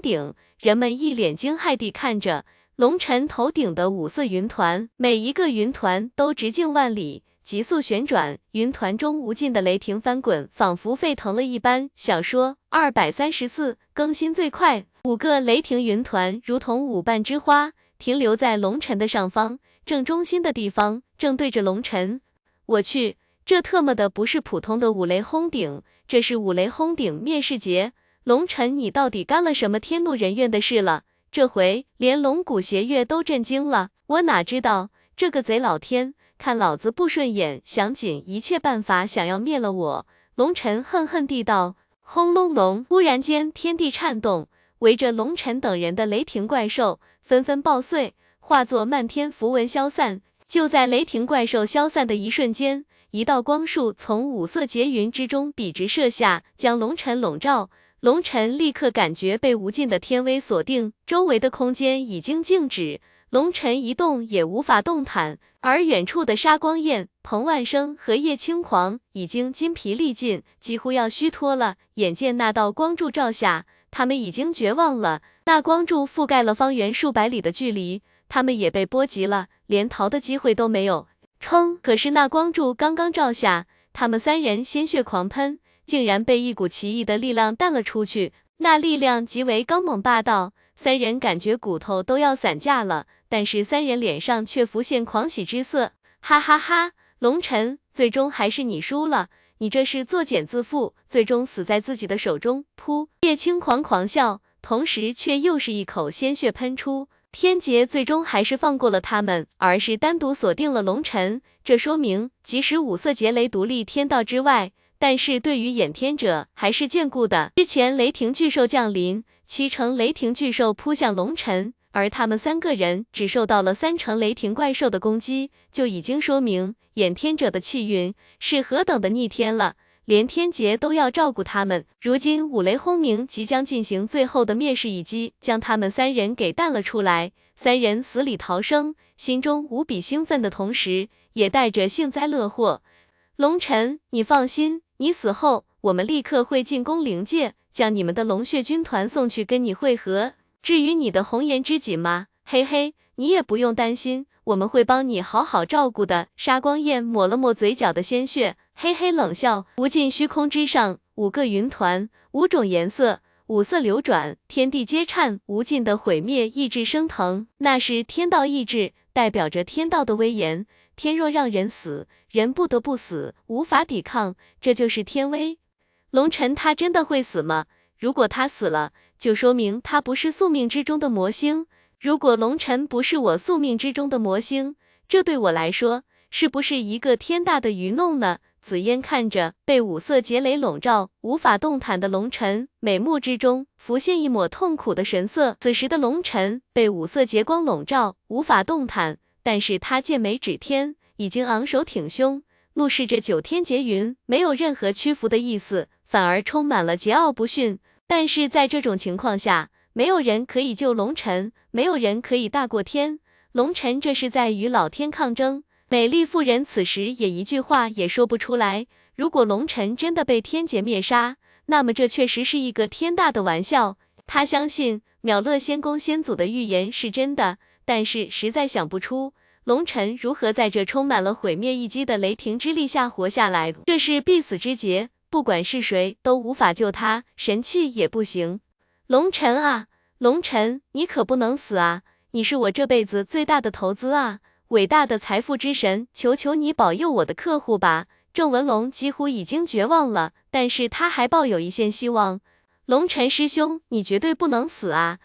顶！人们一脸惊骇地看着龙尘头顶的五色云团，每一个云团都直径万里。急速旋转，云团中无尽的雷霆翻滚，仿佛沸腾了一般。小说二百三十四更新最快，五个雷霆云团如同五瓣之花，停留在龙尘的上方，正中心的地方，正对着龙尘。我去，这特么的不是普通的五雷轰顶，这是五雷轰顶灭世劫！龙尘，你到底干了什么天怒人怨的事了？这回连龙骨邪月都震惊了。我哪知道这个贼老天！看老子不顺眼，想尽一切办法想要灭了我。龙尘恨恨地道。轰隆隆！忽然间，天地颤动，围着龙尘等人的雷霆怪兽纷纷爆碎，化作漫天符文消散。就在雷霆怪兽消散的一瞬间，一道光束从五色劫云之中笔直射下，将龙尘笼罩。龙尘立刻感觉被无尽的天威锁定，周围的空间已经静止。龙尘一动也无法动弹，而远处的沙光焰、彭万生和叶青狂已经筋疲力尽，几乎要虚脱了。眼见那道光柱照下，他们已经绝望了。那光柱覆盖了方圆数百里的距离，他们也被波及了，连逃的机会都没有。撑！可是那光柱刚刚照下，他们三人鲜血狂喷，竟然被一股奇异的力量弹了出去。那力量极为刚猛霸道，三人感觉骨头都要散架了。但是三人脸上却浮现狂喜之色，哈哈哈！龙尘，最终还是你输了，你这是作茧自缚，最终死在自己的手中。噗！叶青狂狂笑，同时却又是一口鲜血喷出。天劫最终还是放过了他们，而是单独锁定了龙尘。这说明，即使五色劫雷独立天道之外，但是对于眼天者还是眷顾的。之前雷霆巨兽降临，七成雷霆巨兽扑向龙尘。而他们三个人只受到了三成雷霆怪兽的攻击，就已经说明掩天者的气运是何等的逆天了，连天劫都要照顾他们。如今五雷轰鸣即将进行最后的灭世一击，将他们三人给弹了出来。三人死里逃生，心中无比兴奋的同时，也带着幸灾乐祸。龙尘，你放心，你死后，我们立刻会进攻灵界，将你们的龙血军团送去跟你会合。至于你的红颜知己吗？嘿嘿，你也不用担心，我们会帮你好好照顾的。沙光焰抹了抹嘴角的鲜血，嘿嘿冷笑。无尽虚空之上，五个云团，五种颜色，五色流转，天地皆颤，无尽的毁灭意志升腾。那是天道意志，代表着天道的威严。天若让人死，人不得不死，无法抵抗，这就是天威。龙尘他真的会死吗？如果他死了，就说明他不是宿命之中的魔星。如果龙尘不是我宿命之中的魔星，这对我来说是不是一个天大的愚弄呢？紫嫣看着被五色劫雷笼罩、无法动弹的龙尘，美目之中浮现一抹痛苦的神色。此时的龙尘被五色劫光笼罩，无法动弹，但是他剑眉指天，已经昂首挺胸，怒视着九天劫云，没有任何屈服的意思，反而充满了桀骜不驯。但是在这种情况下，没有人可以救龙尘，没有人可以大过天。龙尘这是在与老天抗争。美丽妇人此时也一句话也说不出来。如果龙尘真的被天劫灭杀，那么这确实是一个天大的玩笑。他相信秒乐仙宫先祖的预言是真的，但是实在想不出龙尘如何在这充满了毁灭一击的雷霆之力下活下来。这是必死之劫。不管是谁都无法救他，神器也不行。龙尘啊，龙尘，你可不能死啊！你是我这辈子最大的投资啊，伟大的财富之神，求求你保佑我的客户吧！郑文龙几乎已经绝望了，但是他还抱有一线希望。龙尘师兄，你绝对不能死啊！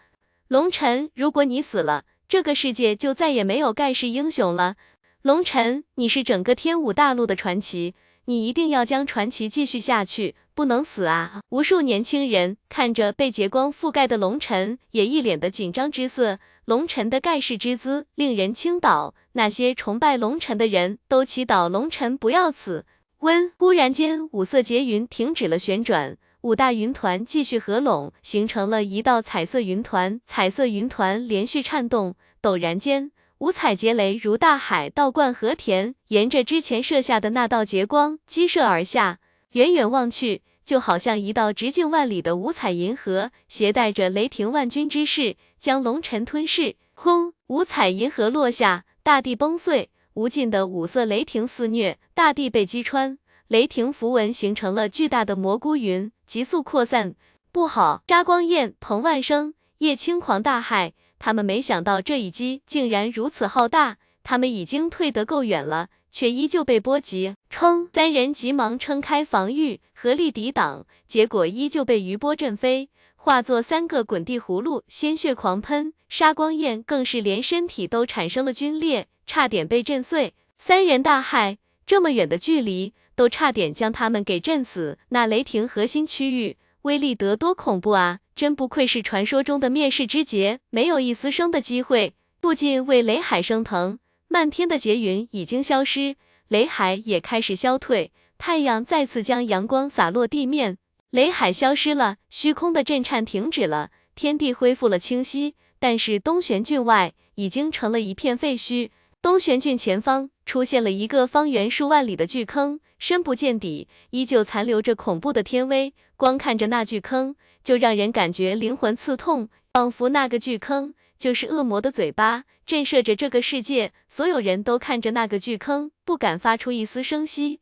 龙尘，如果你死了，这个世界就再也没有盖世英雄了。龙尘，你是整个天武大陆的传奇，你一定要将传奇继续下去，不能死啊！无数年轻人看着被劫光覆盖的龙尘，也一脸的紧张之色。龙尘的盖世之姿令人倾倒，那些崇拜龙尘的人都祈祷龙尘不要死。温，忽然间，五色劫云停止了旋转，五大云团继续合拢，形成了一道彩色云团。彩色云团连续颤动，陡然间，五彩劫雷如大海倒灌和田，沿着之前射下的那道劫光激射而下。远远望去，就好像一道直径万里的五彩银河，携带着雷霆万钧之势。将龙尘吞噬，轰！五彩银河落下，大地崩碎，无尽的五色雷霆肆虐，大地被击穿，雷霆符文形成了巨大的蘑菇云，急速扩散。不好！沙光焰、彭万生、叶青狂大骇，他们没想到这一击竟然如此浩大，他们已经退得够远了，却依旧被波及。撑！三人急忙撑开防御，合力抵挡，结果依旧被余波震飞。化作三个滚地葫芦，鲜血狂喷，杀光焰更是连身体都产生了皲裂，差点被震碎。三人大骇，这么远的距离，都差点将他们给震死。那雷霆核心区域威力得多恐怖啊！真不愧是传说中的灭世之劫，没有一丝生的机会。附近为雷海升腾，漫天的劫云已经消失，雷海也开始消退，太阳再次将阳光洒落地面。雷海消失了，虚空的震颤停止了，天地恢复了清晰。但是东玄郡外已经成了一片废墟。东玄郡前方出现了一个方圆数万里的巨坑，深不见底，依旧残留着恐怖的天威。光看着那巨坑，就让人感觉灵魂刺痛，仿佛那个巨坑就是恶魔的嘴巴，震慑着这个世界。所有人都看着那个巨坑，不敢发出一丝声息。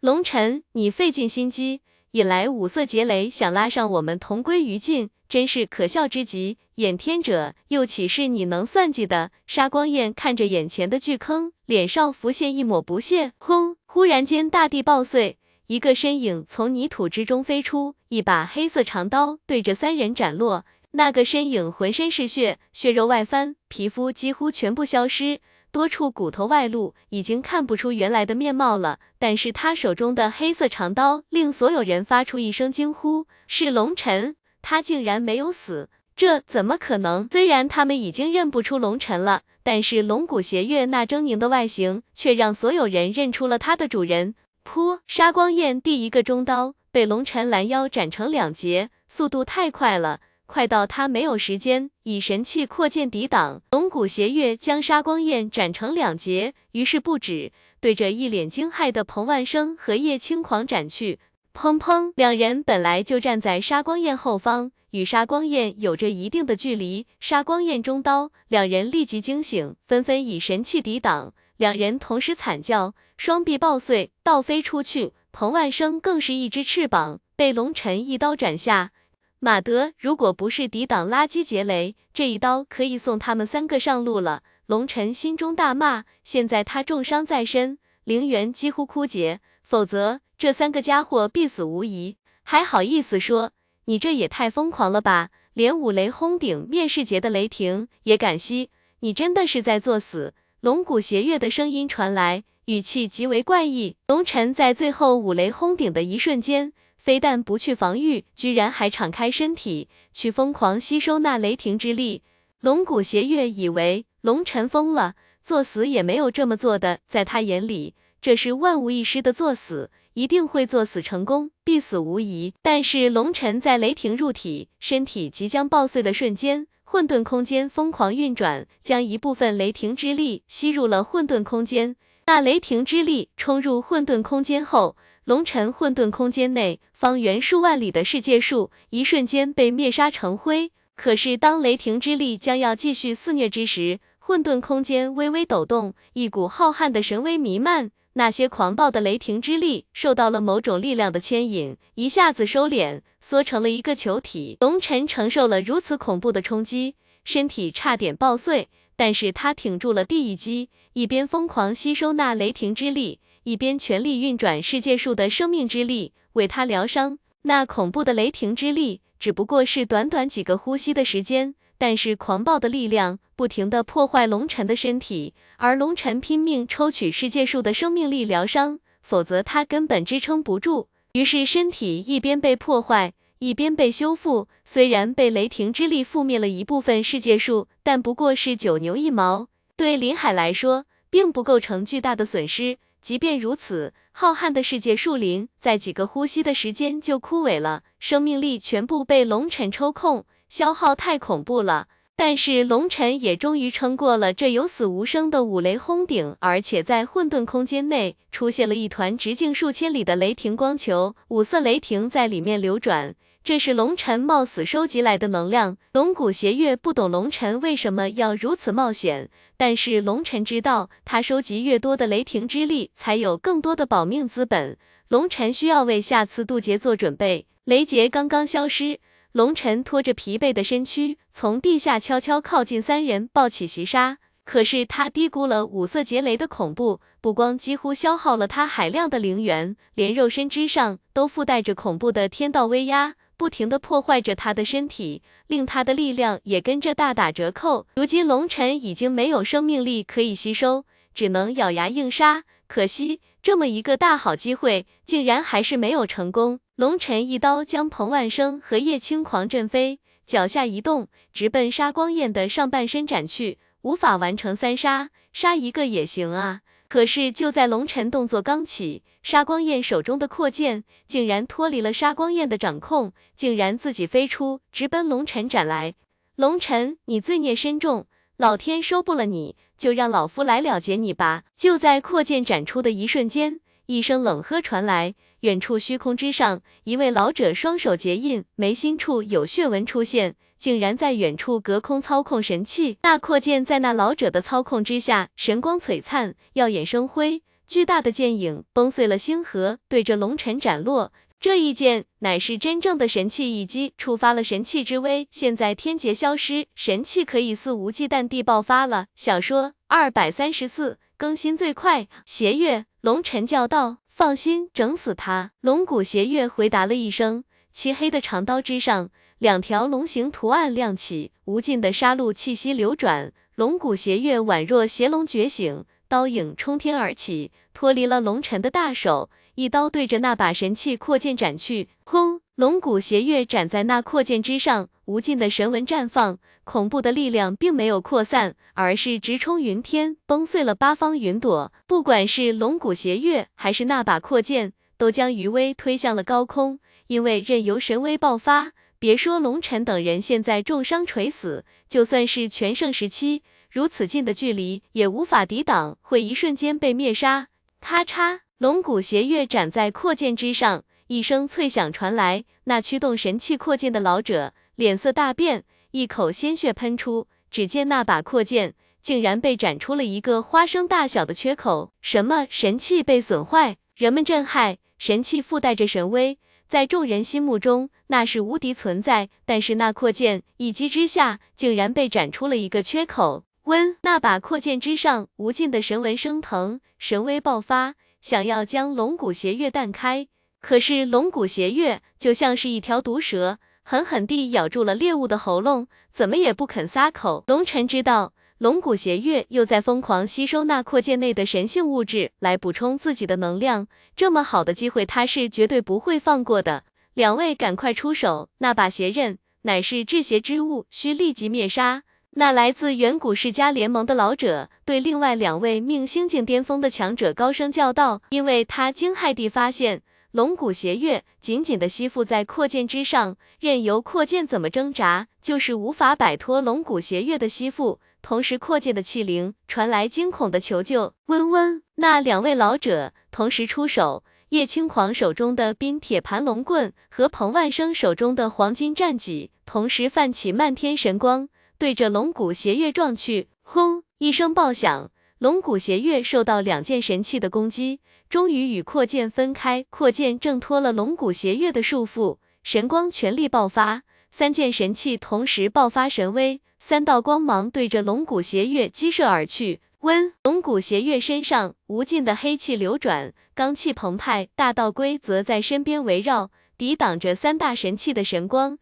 龙尘，你费尽心机。引来五色劫雷，想拉上我们同归于尽，真是可笑之极。眼天者又岂是你能算计的？沙光焰看着眼前的巨坑，脸上浮现一抹不屑。轰！忽然间，大地爆碎，一个身影从泥土之中飞出，一把黑色长刀对着三人斩落。那个身影浑身是血，血肉外翻，皮肤几乎全部消失。多处骨头外露，已经看不出原来的面貌了。但是他手中的黑色长刀令所有人发出一声惊呼：是龙尘！他竟然没有死，这怎么可能？虽然他们已经认不出龙尘了，但是龙骨邪月那狰狞的外形却让所有人认出了它的主人。噗！杀光焰第一个中刀被龙尘拦腰斩成两截，速度太快了。快到他没有时间以神器扩剑抵挡，龙骨邪月将杀光焰斩成两截，于是不止，对着一脸惊骇的彭万生和叶轻狂斩去。砰砰，两人本来就站在杀光焰后方，与杀光焰有着一定的距离。杀光焰中刀，两人立即惊醒，纷纷以神器抵挡。两人同时惨叫，双臂爆碎，倒飞出去。彭万生更是一只翅膀被龙尘一刀斩下。马德，如果不是抵挡垃圾劫雷，这一刀可以送他们三个上路了。龙尘心中大骂，现在他重伤在身，灵元几乎枯竭，否则这三个家伙必死无疑。还好意思说，你这也太疯狂了吧！连五雷轰顶灭世劫的雷霆也敢吸，你真的是在作死！龙骨邪月的声音传来，语气极为怪异。龙尘在最后五雷轰顶的一瞬间。非但不去防御，居然还敞开身体去疯狂吸收那雷霆之力。龙骨邪月以为龙尘疯了，作死也没有这么做的，在他眼里，这是万无一失的作死，一定会作死成功，必死无疑。但是龙尘在雷霆入体，身体即将爆碎的瞬间，混沌空间疯狂运转，将一部分雷霆之力吸入了混沌空间。那雷霆之力冲入混沌空间后。龙尘混沌空间内方圆数万里的世界树，一瞬间被灭杀成灰。可是当雷霆之力将要继续肆虐之时，混沌空间微微抖动，一股浩瀚的神威弥漫。那些狂暴的雷霆之力受到了某种力量的牵引，一下子收敛，缩成了一个球体。龙尘承受了如此恐怖的冲击，身体差点爆碎，但是他挺住了第一击，一边疯狂吸收那雷霆之力。一边全力运转世界树的生命之力为他疗伤，那恐怖的雷霆之力只不过是短短几个呼吸的时间，但是狂暴的力量不停的破坏龙尘的身体，而龙尘拼命抽取世界树的生命力疗伤，否则他根本支撑不住。于是身体一边被破坏，一边被修复。虽然被雷霆之力覆灭了一部分世界树，但不过是九牛一毛，对林海来说，并不构成巨大的损失。即便如此，浩瀚的世界树林在几个呼吸的时间就枯萎了，生命力全部被龙尘抽空，消耗太恐怖了。但是龙尘也终于撑过了这有死无生的五雷轰顶，而且在混沌空间内出现了一团直径数千里的雷霆光球，五色雷霆在里面流转。这是龙尘冒死收集来的能量。龙骨邪月不懂龙尘为什么要如此冒险，但是龙尘知道，他收集越多的雷霆之力，才有更多的保命资本。龙尘需要为下次渡劫做准备。雷劫刚刚消失，龙尘拖着疲惫的身躯，从地下悄悄靠近三人，抱起袭杀。可是他低估了五色劫雷的恐怖，不光几乎消耗了他海量的灵元，连肉身之上都附带着恐怖的天道威压。不停地破坏着他的身体，令他的力量也跟着大打折扣。如今龙尘已经没有生命力可以吸收，只能咬牙硬杀。可惜这么一个大好机会，竟然还是没有成功。龙尘一刀将彭万生和叶青狂震飞，脚下一动，直奔杀光焰的上半身斩去。无法完成三杀，杀一个也行啊。可是就在龙尘动作刚起，沙光焰手中的扩剑竟然脱离了沙光焰的掌控，竟然自己飞出，直奔龙尘斩来。龙尘，你罪孽深重，老天收不了你，就让老夫来了结你吧！就在扩剑斩出的一瞬间，一声冷喝传来，远处虚空之上，一位老者双手结印，眉心处有血纹出现。竟然在远处隔空操控神器，那扩剑在那老者的操控之下，神光璀璨，耀眼生辉。巨大的剑影崩碎了星河，对着龙尘斩落。这一剑乃是真正的神器一击，触发了神器之威。现在天劫消失，神器可以肆无忌惮地爆发了。小说二百三十四更新最快。邪月，龙尘叫道：“放心，整死他。”龙骨邪月回答了一声，漆黑的长刀之上。两条龙形图案亮起，无尽的杀戮气息流转，龙骨邪月宛若邪龙觉醒，刀影冲天而起，脱离了龙尘的大手，一刀对着那把神器扩剑斩去。轰！龙骨邪月斩在那扩剑之上，无尽的神纹绽放，恐怖的力量并没有扩散，而是直冲云天，崩碎了八方云朵。不管是龙骨邪月，还是那把扩剑，都将余威推向了高空，因为任由神威爆发。别说龙尘等人现在重伤垂死，就算是全盛时期，如此近的距离也无法抵挡，会一瞬间被灭杀。咔嚓，龙骨邪月斩在扩剑之上，一声脆响传来。那驱动神器扩剑的老者脸色大变，一口鲜血喷出。只见那把扩剑竟然被斩出了一个花生大小的缺口。什么神器被损坏？人们震撼，神器附带着神威。在众人心目中，那是无敌存在。但是那扩剑一击之下，竟然被斩出了一个缺口。温，那把扩剑之上，无尽的神纹升腾，神威爆发，想要将龙骨邪月弹开。可是龙骨邪月就像是一条毒蛇，狠狠地咬住了猎物的喉咙，怎么也不肯撒口。龙尘知道。龙骨邪月又在疯狂吸收那扩剑内的神性物质来补充自己的能量，这么好的机会他是绝对不会放过的。两位赶快出手，那把邪刃乃是制邪之物，需立即灭杀。那来自远古世家联盟的老者对另外两位命星境巅峰的强者高声叫道，因为他惊骇地发现龙骨邪月紧紧地吸附在扩剑之上，任由扩剑怎么挣扎，就是无法摆脱龙骨邪月的吸附。同时，扩建的器灵传来惊恐的求救。嗡嗡，那两位老者同时出手，叶青狂手中的冰铁盘龙棍和彭万生手中的黄金战戟同时泛起漫天神光，对着龙骨邪月撞去。轰！一声爆响，龙骨邪月受到两件神器的攻击，终于与扩剑分开。扩剑挣脱了龙骨邪月的束缚，神光全力爆发，三件神器同时爆发神威。三道光芒对着龙骨邪月激射而去。温，龙骨邪月身上无尽的黑气流转，罡气澎湃，大道规则在身边围绕，抵挡着三大神器的神光。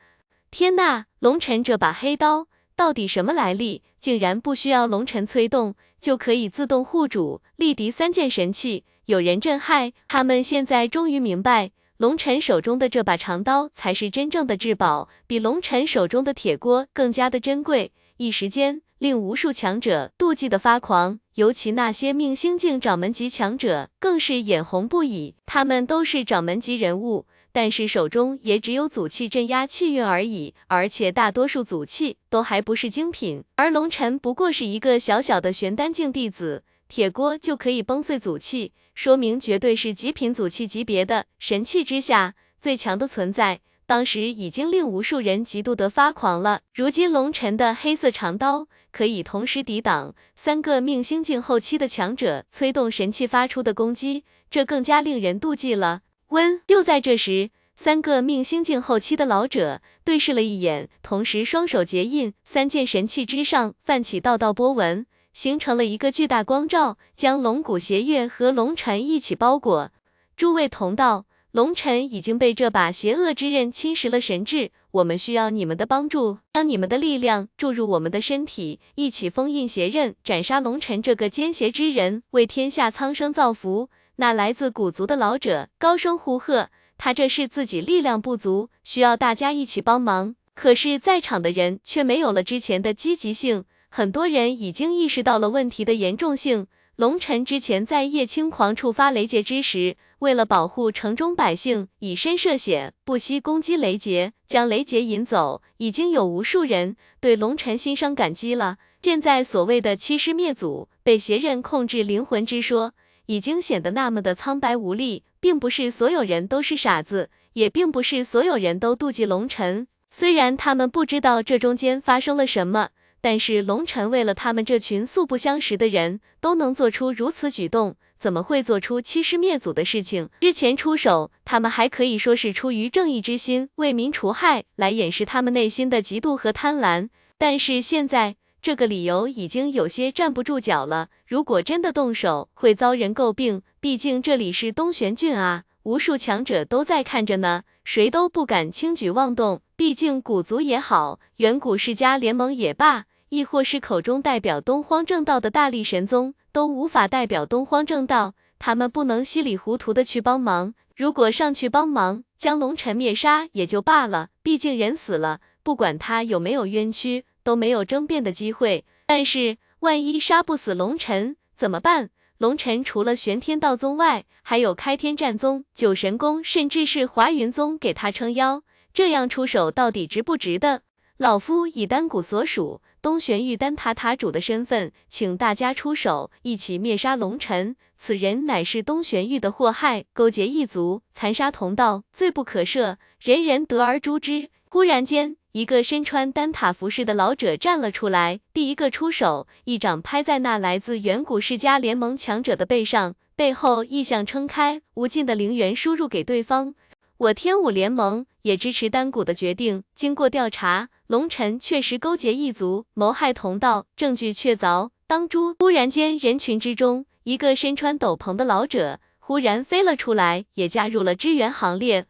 天呐，龙尘这把黑刀到底什么来历？竟然不需要龙尘催动就可以自动护主，力敌三件神器。有人震撼，他们现在终于明白，龙尘手中的这把长刀才是真正的至宝，比龙尘手中的铁锅更加的珍贵。一时间。令无数强者妒忌的发狂，尤其那些命星境掌门级强者更是眼红不已。他们都是掌门级人物，但是手中也只有祖器镇压气运而已，而且大多数祖器都还不是精品。而龙尘不过是一个小小的玄丹境弟子，铁锅就可以崩碎祖器，说明绝对是极品祖器级别的神器之下最强的存在。当时已经令无数人嫉妒得发狂了。如今龙尘的黑色长刀可以同时抵挡三个命星境后期的强者催动神器发出的攻击，这更加令人妒忌了。温，就在这时，三个命星境后期的老者对视了一眼，同时双手结印，三件神器之上泛起道道波纹，形成了一个巨大光罩，将龙骨邪月和龙尘一起包裹。诸位同道。龙尘已经被这把邪恶之刃侵蚀了神智，我们需要你们的帮助，将你们的力量注入我们的身体，一起封印邪刃，斩杀龙尘这个奸邪之人，为天下苍生造福。那来自古族的老者高声呼喝，他这是自己力量不足，需要大家一起帮忙。可是，在场的人却没有了之前的积极性，很多人已经意识到了问题的严重性。龙尘之前在叶青狂触发雷劫之时，为了保护城中百姓，以身涉险，不惜攻击雷劫，将雷劫引走。已经有无数人对龙尘心生感激了。现在所谓的欺师灭祖、被邪刃控制灵魂之说，已经显得那么的苍白无力。并不是所有人都是傻子，也并不是所有人都妒忌龙尘。虽然他们不知道这中间发生了什么。但是龙尘为了他们这群素不相识的人都能做出如此举动，怎么会做出欺师灭祖的事情？之前出手，他们还可以说是出于正义之心，为民除害，来掩饰他们内心的嫉妒和贪婪。但是现在，这个理由已经有些站不住脚了。如果真的动手，会遭人诟病。毕竟这里是东玄郡啊，无数强者都在看着呢，谁都不敢轻举妄动。毕竟古族也好，远古世家联盟也罢。亦或是口中代表东荒正道的大力神宗，都无法代表东荒正道，他们不能稀里糊涂的去帮忙。如果上去帮忙，将龙尘灭杀也就罢了，毕竟人死了，不管他有没有冤屈，都没有争辩的机会。但是万一杀不死龙尘怎么办？龙尘除了玄天道宗外，还有开天战宗、九神宫，甚至是华云宗给他撑腰，这样出手到底值不值得？老夫以丹谷所属。东玄玉丹塔塔主的身份，请大家出手，一起灭杀龙尘。此人乃是东玄玉的祸害，勾结异族，残杀同道，罪不可赦，人人得而诛之。忽然间，一个身穿丹塔服饰的老者站了出来，第一个出手，一掌拍在那来自远古世家联盟强者的背上，背后异象撑开，无尽的灵元输入给对方。我天武联盟也支持丹谷的决定。经过调查，龙尘确实勾结异族，谋害同道，证据确凿当诛。忽然间，人群之中，一个身穿斗篷的老者忽然飞了出来，也加入了支援行列。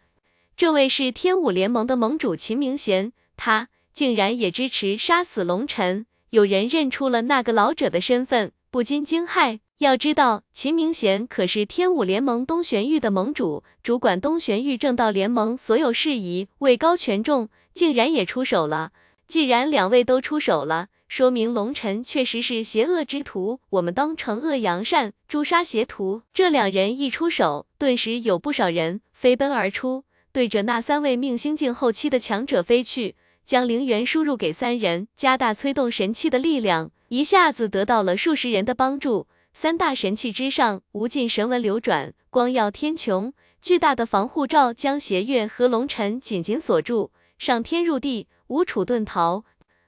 这位是天武联盟的盟主秦明贤，他竟然也支持杀死龙尘。有人认出了那个老者的身份，不禁惊骇。要知道，秦明贤可是天武联盟东玄域的盟主，主管东玄域正道联盟所有事宜，位高权重，竟然也出手了。既然两位都出手了，说明龙尘确实是邪恶之徒。我们当惩恶扬善，诛杀邪徒。这两人一出手，顿时有不少人飞奔而出，对着那三位命星境后期的强者飞去，将灵元输入给三人，加大催动神器的力量，一下子得到了数十人的帮助。三大神器之上，无尽神纹流转，光耀天穹。巨大的防护罩将邪月和龙尘紧紧锁住，上天入地，无处遁逃。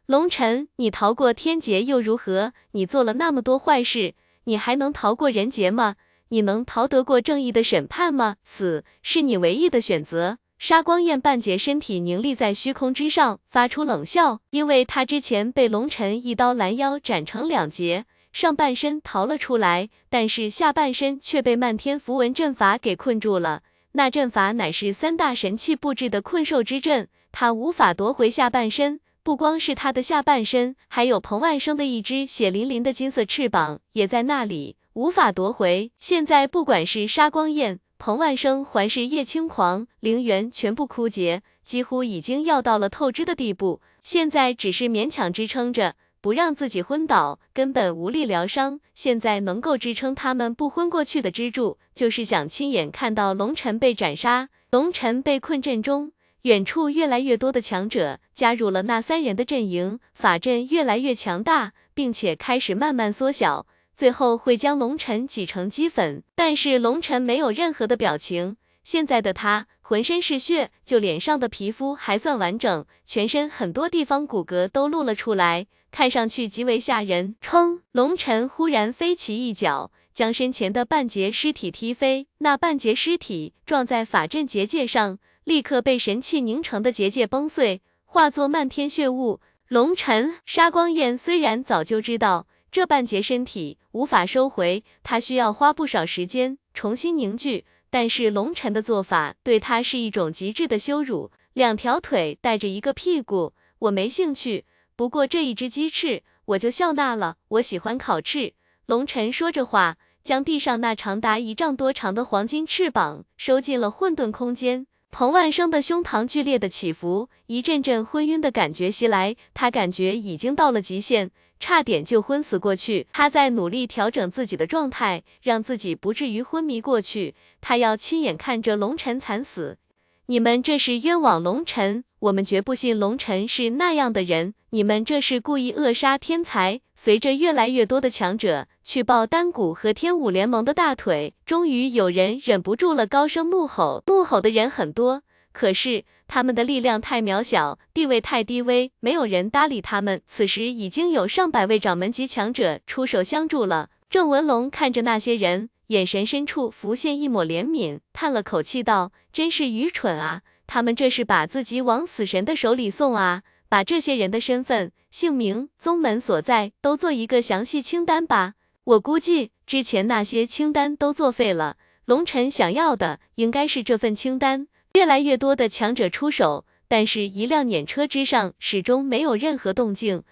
龙尘，你逃过天劫又如何？你做了那么多坏事，你还能逃过人劫吗？你能逃得过正义的审判吗？死是你唯一的选择。杀光焰半截身体凝立在虚空之上，发出冷笑，因为他之前被龙尘一刀拦腰斩成两截。上半身逃了出来，但是下半身却被漫天符文阵法给困住了。那阵法乃是三大神器布置的困兽之阵，他无法夺回下半身。不光是他的下半身，还有彭万生的一只血淋淋的金色翅膀也在那里，无法夺回。现在不管是杀光焰、彭万生，环视叶轻狂，灵元全部枯竭，几乎已经要到了透支的地步。现在只是勉强支撑着，不让自己昏倒，根本无力疗伤。现在能够支撑他们不昏过去的支柱，就是想亲眼看到龙尘被斩杀。龙尘被困阵中。远处越来越多的强者加入了那三人的阵营，法阵越来越强大，并且开始慢慢缩小，最后会将龙尘挤成齑粉。但是龙尘没有任何的表情，现在的他浑身是血，就脸上的皮肤还算完整，全身很多地方骨骼都露了出来，看上去极为吓人。砰！龙尘忽然飞起一脚，将身前的半截尸体踢飞，那半截尸体撞在法阵结界上。立刻被神器凝成的结界崩碎，化作漫天血雾。龙尘、杀光焰虽然早就知道这半截身体无法收回，他需要花不少时间重新凝聚，但是龙尘的做法对他是一种极致的羞辱。两条腿带着一个屁股，我没兴趣。不过这一只鸡翅，我就笑纳了。我喜欢烤翅。龙尘说着话，将地上那长达一丈多长的黄金翅膀收进了混沌空间。彭万生的胸膛剧烈的起伏，一阵阵昏晕的感觉袭来，他感觉已经到了极限，差点就昏死过去。他在努力调整自己的状态，让自己不至于昏迷过去。他要亲眼看着龙尘惨死。你们这是冤枉龙尘，我们绝不信龙尘是那样的人。你们这是故意扼杀天才。随着越来越多的强者去抱丹谷和天武联盟的大腿，终于有人忍不住了，高声怒吼。怒吼的人很多，可是他们的力量太渺小，地位太低微，没有人搭理他们。此时已经有上百位掌门级强者出手相助了。郑文龙看着那些人。眼神深处浮现一抹怜悯，叹了口气道：“真是愚蠢啊！他们这是把自己往死神的手里送啊！把这些人的身份、姓名、宗门所在都做一个详细清单吧。我估计之前那些清单都作废了。龙尘想要的应该是这份清单。越来越多的强者出手，但是一辆辇车之上始终没有任何动静。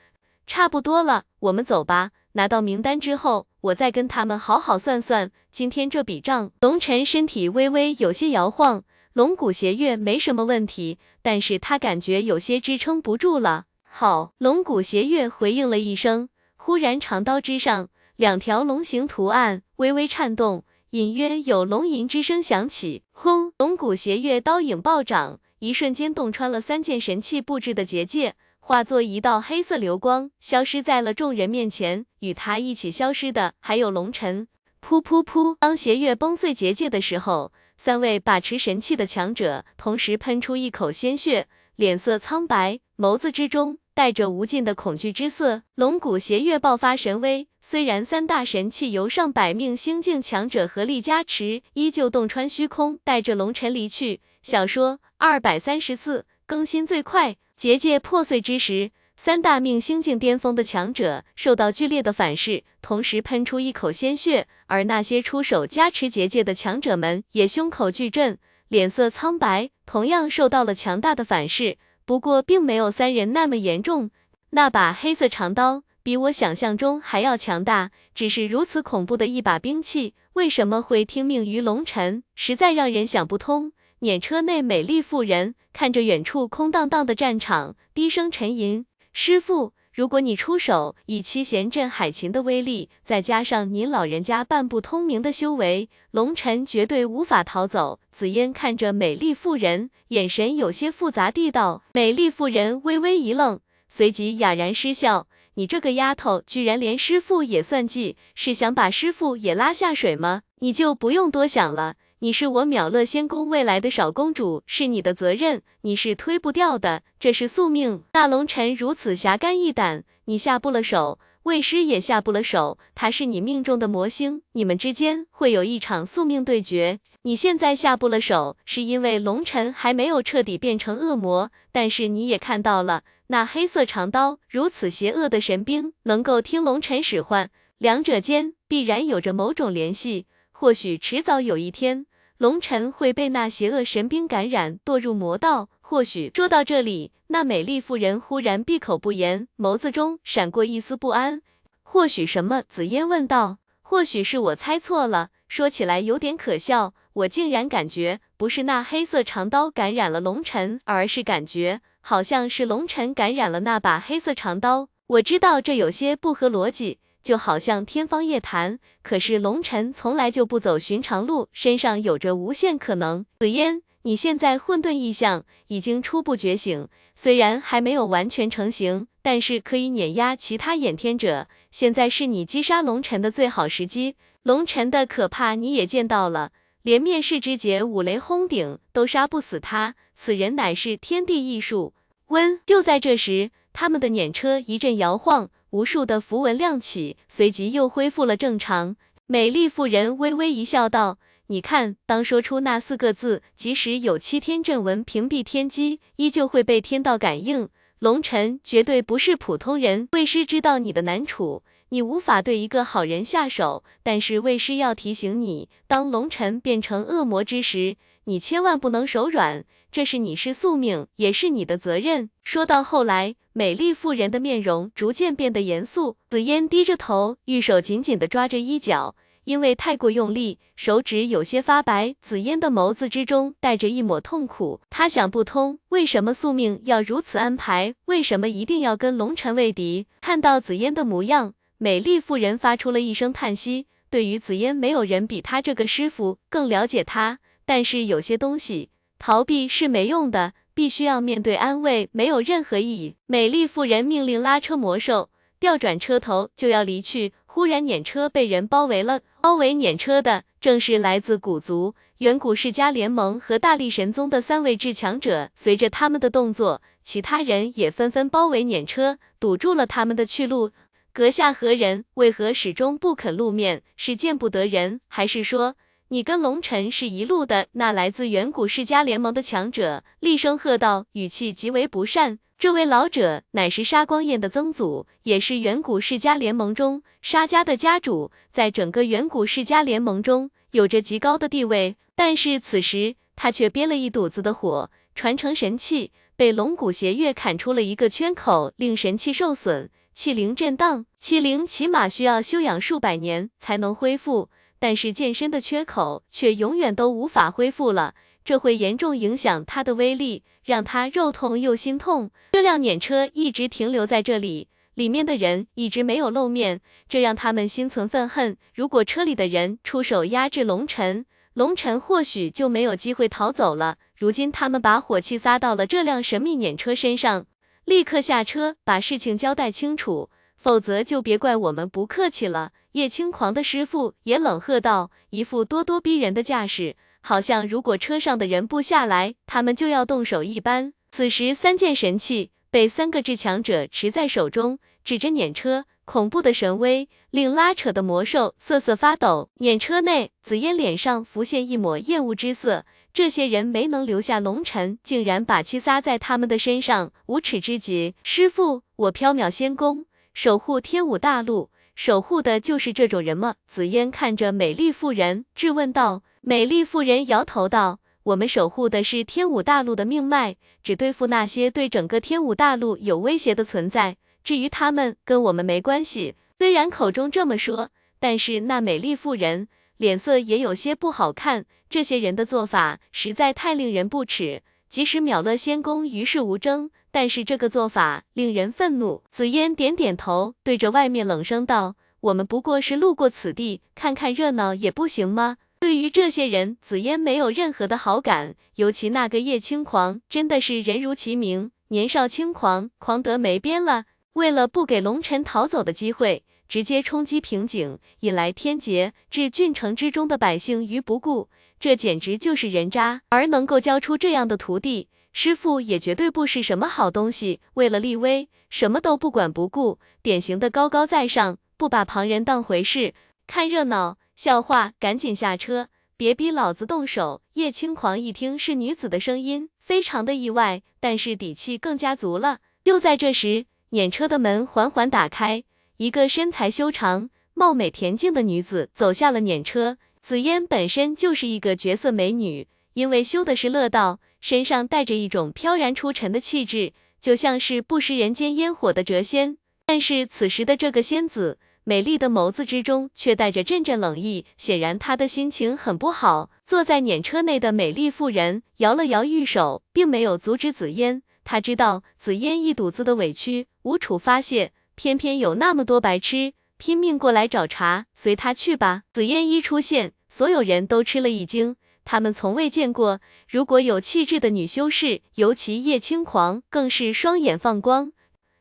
差不多了，我们走吧。拿到名单之后。”我再跟他们好好算算今天这笔账。龙晨身体微微有些摇晃，龙骨邪月没什么问题，但是他感觉有些支撑不住了。好，龙骨邪月回应了一声，忽然长刀之上两条龙形图案微微颤动，隐约有龙吟之声响起。轰！龙骨邪月刀影暴涨，一瞬间洞穿了三件神器布置的结界。化作一道黑色流光，消失在了众人面前。与他一起消失的还有龙尘。噗噗噗！当邪月崩碎结界的时候，三位把持神器的强者同时喷出一口鲜血，脸色苍白，眸子之中带着无尽的恐惧之色。龙骨邪月爆发神威，虽然三大神器由上百名星境强者合力加持，依旧洞穿虚空，带着龙尘离去。小说二百三十四更新最快。结界破碎之时，三大命星境巅峰的强者受到剧烈的反噬，同时喷出一口鲜血，而那些出手加持结界的强者们也胸口巨震，脸色苍白，同样受到了强大的反噬，不过并没有三人那么严重。那把黑色长刀比我想象中还要强大，只是如此恐怖的一把兵器，为什么会听命于龙尘，实在让人想不通。辇车内，美丽妇人看着远处空荡荡的战场，低声沉吟：“师傅，如果你出手，以七贤镇海琴的威力，再加上您老人家半不通明的修为，龙尘绝对无法逃走。”紫嫣看着美丽妇人，眼神有些复杂地道。美丽妇人微微一愣，随即哑然失笑：“你这个丫头，居然连师傅也算计，是想把师傅也拉下水吗？你就不用多想了。”你是我秒乐仙宫未来的少公主，是你的责任，你是推不掉的，这是宿命。大龙尘如此侠肝义胆，你下不了手，魏师也下不了手，他是你命中的魔星，你们之间会有一场宿命对决。你现在下不了手，是因为龙尘还没有彻底变成恶魔，但是你也看到了，那黑色长刀如此邪恶的神兵，能够听龙尘使唤，两者间必然有着某种联系，或许迟早有一天。龙晨会被那邪恶神兵感染，堕入魔道。或许说到这里，那美丽妇人忽然闭口不言，眸子中闪过一丝不安。或许什么？紫嫣问道。或许是我猜错了，说起来有点可笑，我竟然感觉不是那黑色长刀感染了龙尘，而是感觉好像是龙尘感染了那把黑色长刀。我知道这有些不合逻辑，就好像天方夜谭，可是龙尘从来就不走寻常路，身上有着无限可能。紫嫣，你现在混沌意象已经初步觉醒，虽然还没有完全成型。但是可以碾压其他衍天者，现在是你击杀龙尘的最好时机。龙尘的可怕你也见到了，连灭世之劫五雷轰顶都杀不死他，此人乃是天地异术。温，就在这时，他们的辇车一阵摇晃，无数的符文亮起，随即又恢复了正常。美丽妇人微微一笑，道：“你看，当说出那四个字，即使有七天阵纹屏蔽天机，依旧会被天道感应。”龙尘绝对不是普通人，魏师知道你的难处，你无法对一个好人下手，但是魏师要提醒你，当龙尘变成恶魔之时，你千万不能手软，这是你师宿命，也是你的责任。说到后来，美丽妇人的面容逐渐变得严肃，紫嫣低着头，玉手紧紧地抓着衣角。因为太过用力，手指有些发白。紫嫣的眸子之中带着一抹痛苦，她想不通，为什么宿命要如此安排？为什么一定要跟龙尘为敌？看到紫嫣的模样，美丽妇人发出了一声叹息。对于紫嫣，没有人比她这个师傅更了解她。但是有些东西逃避是没用的，必须要面对，安慰没有任何意义。美丽妇人命令拉车魔兽调转车头，就要离去。忽然，辇车被人包围了。包围辇车的正是来自古族、远古世家联盟和大力神宗的三位至强者。随着他们的动作，其他人也纷纷包围辇车，堵住了他们的去路。阁下何人？为何始终不肯露面？是见不得人，还是说你跟龙尘是一路的？那来自远古世家联盟的强者厉声喝道，语气极为不善。这位老者乃是沙光彦的曾祖，也是远古世家联盟中沙家的家主，在整个远古世家联盟中有着极高的地位。但是此时他却憋了一肚子的火，传承神器被龙骨邪月砍出了一个圈口，令神器受损，气灵震荡。气灵起码需要修养数百年才能恢复，但是剑身的缺口却永远都无法恢复了。这会严重影响他的威力，让他肉痛又心痛。这辆碾车一直停留在这里，里面的人一直没有露面，这让他们心存愤恨。如果车里的人出手压制龙尘，龙尘或许就没有机会逃走了。如今他们把火气撒到了这辆神秘碾车身上，立刻下车把事情交代清楚，否则就别怪我们不客气了。叶轻狂的师傅也冷喝道，一副咄咄逼人的架势。好像如果车上的人不下来，他们就要动手一般。此时，三件神器被三个至强者持在手中，指着辇车，恐怖的神威令拉扯的魔兽瑟瑟发抖。辇车内，紫嫣脸上浮现一抹厌恶之色。这些人没能留下龙尘，竟然把气撒在他们的身上，无耻之极！师傅，我缥缈仙宫守护天武大陆，守护的就是这种人吗？紫嫣看着美丽妇人，质问道。美丽妇人摇头道：“我们守护的是天武大陆的命脉，只对付那些对整个天武大陆有威胁的存在。至于他们，跟我们没关系。”虽然口中这么说，但是那美丽妇人脸色也有些不好看。这些人的做法实在太令人不齿。即使秒了仙宫与世无争，但是这个做法令人愤怒。紫嫣点点头，对着外面冷声道：“我们不过是路过此地，看看热闹也不行吗？”对于这些人，紫嫣没有任何的好感，尤其那个叶轻狂，真的是人如其名，年少轻狂，狂得没边了。为了不给龙尘逃走的机会，直接冲击瓶颈，引来天劫，置郡城之中的百姓于不顾，这简直就是人渣。而能够教出这样的徒弟，师傅也绝对不是什么好东西。为了立威，什么都不管不顾，典型的高高在上，不把旁人当回事，看热闹。笑话，赶紧下车，别逼老子动手！叶轻狂一听是女子的声音，非常的意外，但是底气更加足了。就在这时，辇车的门缓缓打开，一个身材修长、貌美恬静的女子走下了辇车。紫嫣本身就是一个绝色美女，因为修的是乐道，身上带着一种飘然出尘的气质，就像是不食人间烟火的谪仙。但是此时的这个仙子，美丽的眸子之中却带着阵阵冷意，显然她的心情很不好。坐在辇车内的美丽妇人摇了摇玉手，并没有阻止紫嫣。她知道紫嫣一肚子的委屈无处发泄，偏偏有那么多白痴拼命过来找茬，随她去吧。紫嫣一出现，所有人都吃了一惊，他们从未见过如果有气质的女修士，尤其叶轻狂更是双眼放光。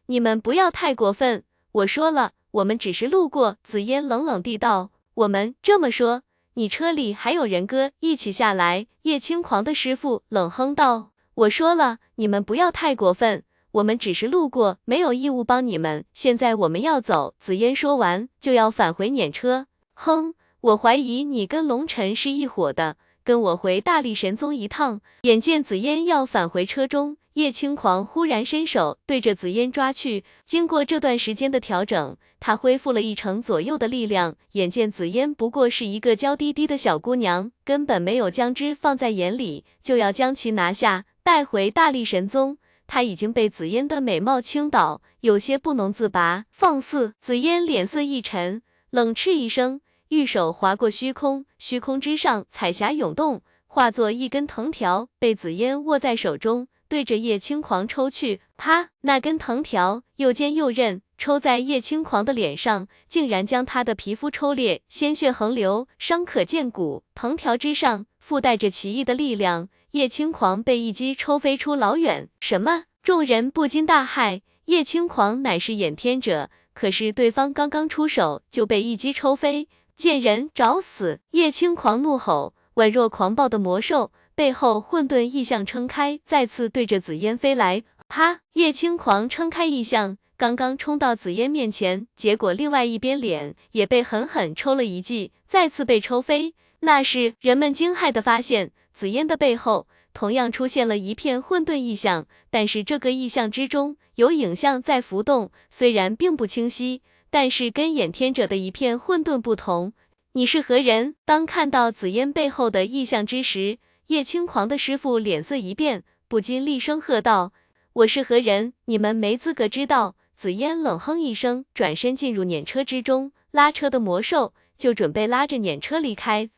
你们不要太过分，我说了，我们只是路过。紫嫣冷冷地道。我们这么说，你车里还有人哥一起下来？叶轻狂的师傅冷哼道。我说了，你们不要太过分，我们只是路过，没有义务帮你们。现在我们要走。紫嫣说完就要返回碾车。哼，我怀疑你跟龙尘是一伙的，跟我回大力神宗一趟。眼见紫嫣要返回车中。叶轻狂忽然伸手对着紫嫣抓去，经过这段时间的调整，他恢复了一成左右的力量。眼见紫嫣不过是一个娇滴滴的小姑娘，根本没有将之放在眼里，就要将其拿下带回大力神宗。他已经被紫嫣的美貌倾倒，有些不能自拔。放肆！紫嫣脸色一沉，冷斥一声，玉手划过虚空，虚空之上彩霞涌动，化作一根藤条，被紫嫣握在手中。对着叶轻狂抽去，啪！那根藤条又尖又韧，抽在叶轻狂的脸上，竟然将他的皮肤抽裂，鲜血横流，伤可见骨。藤条之上附带着奇异的力量，叶轻狂被一击抽飞出老远。什么？众人不禁大骇。叶轻狂乃是衍天者，可是对方刚刚出手就被一击抽飞，贱人找死！叶轻狂怒吼，宛若狂暴的魔兽。背后混沌异象撑开，再次对着紫嫣飞来。啪！叶轻狂撑开异象，刚刚冲到紫嫣面前，结果另外一边脸也被狠狠抽了一记，再次被抽飞。那时人们惊骇的发现，紫嫣的背后同样出现了一片混沌异象，但是这个异象之中有影像在浮动，虽然并不清晰，但是跟掩天者的一片混沌不同。你是何人？当看到紫嫣背后的异象之时。叶轻狂的师傅脸色一变，不禁厉声喝道：“我是何人？你们没资格知道。”紫嫣冷哼一声，转身进入碾车之中，拉车的魔兽就准备拉着碾车离开。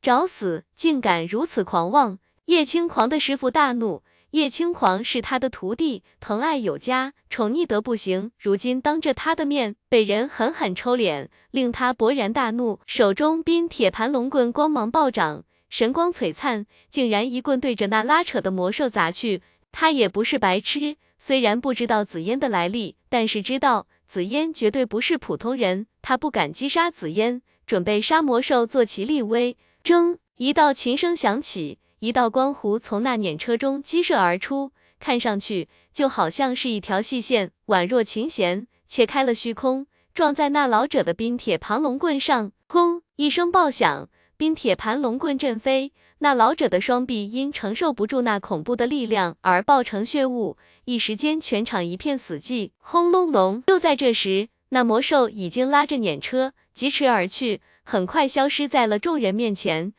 找死！竟敢如此狂妄！叶轻狂的师傅大怒。叶轻狂是他的徒弟，疼爱有加，宠溺得不行。如今当着他的面被人狠狠抽脸，令他勃然大怒，手中冰铁盘龙棍光芒暴涨。神光璀璨，竟然一棍对着那拉扯的魔兽砸去。他也不是白痴，虽然不知道紫嫣的来历，但是知道紫嫣绝对不是普通人。他不敢击杀紫嫣，准备杀魔兽做其立威。铮！一道琴声响起，一道光弧从那辇车中激射而出，看上去就好像是一条细线，宛若琴弦，切开了虚空，撞在那老者的冰铁庞龙棍上。轰！一声爆响。冰铁盘龙棍震飞，那老者的双臂因承受不住那恐怖的力量而爆成血雾，一时间全场一片死寂。轰隆隆！就在这时，那魔兽已经拉着碾车疾驰而去，很快消失在了众人面前。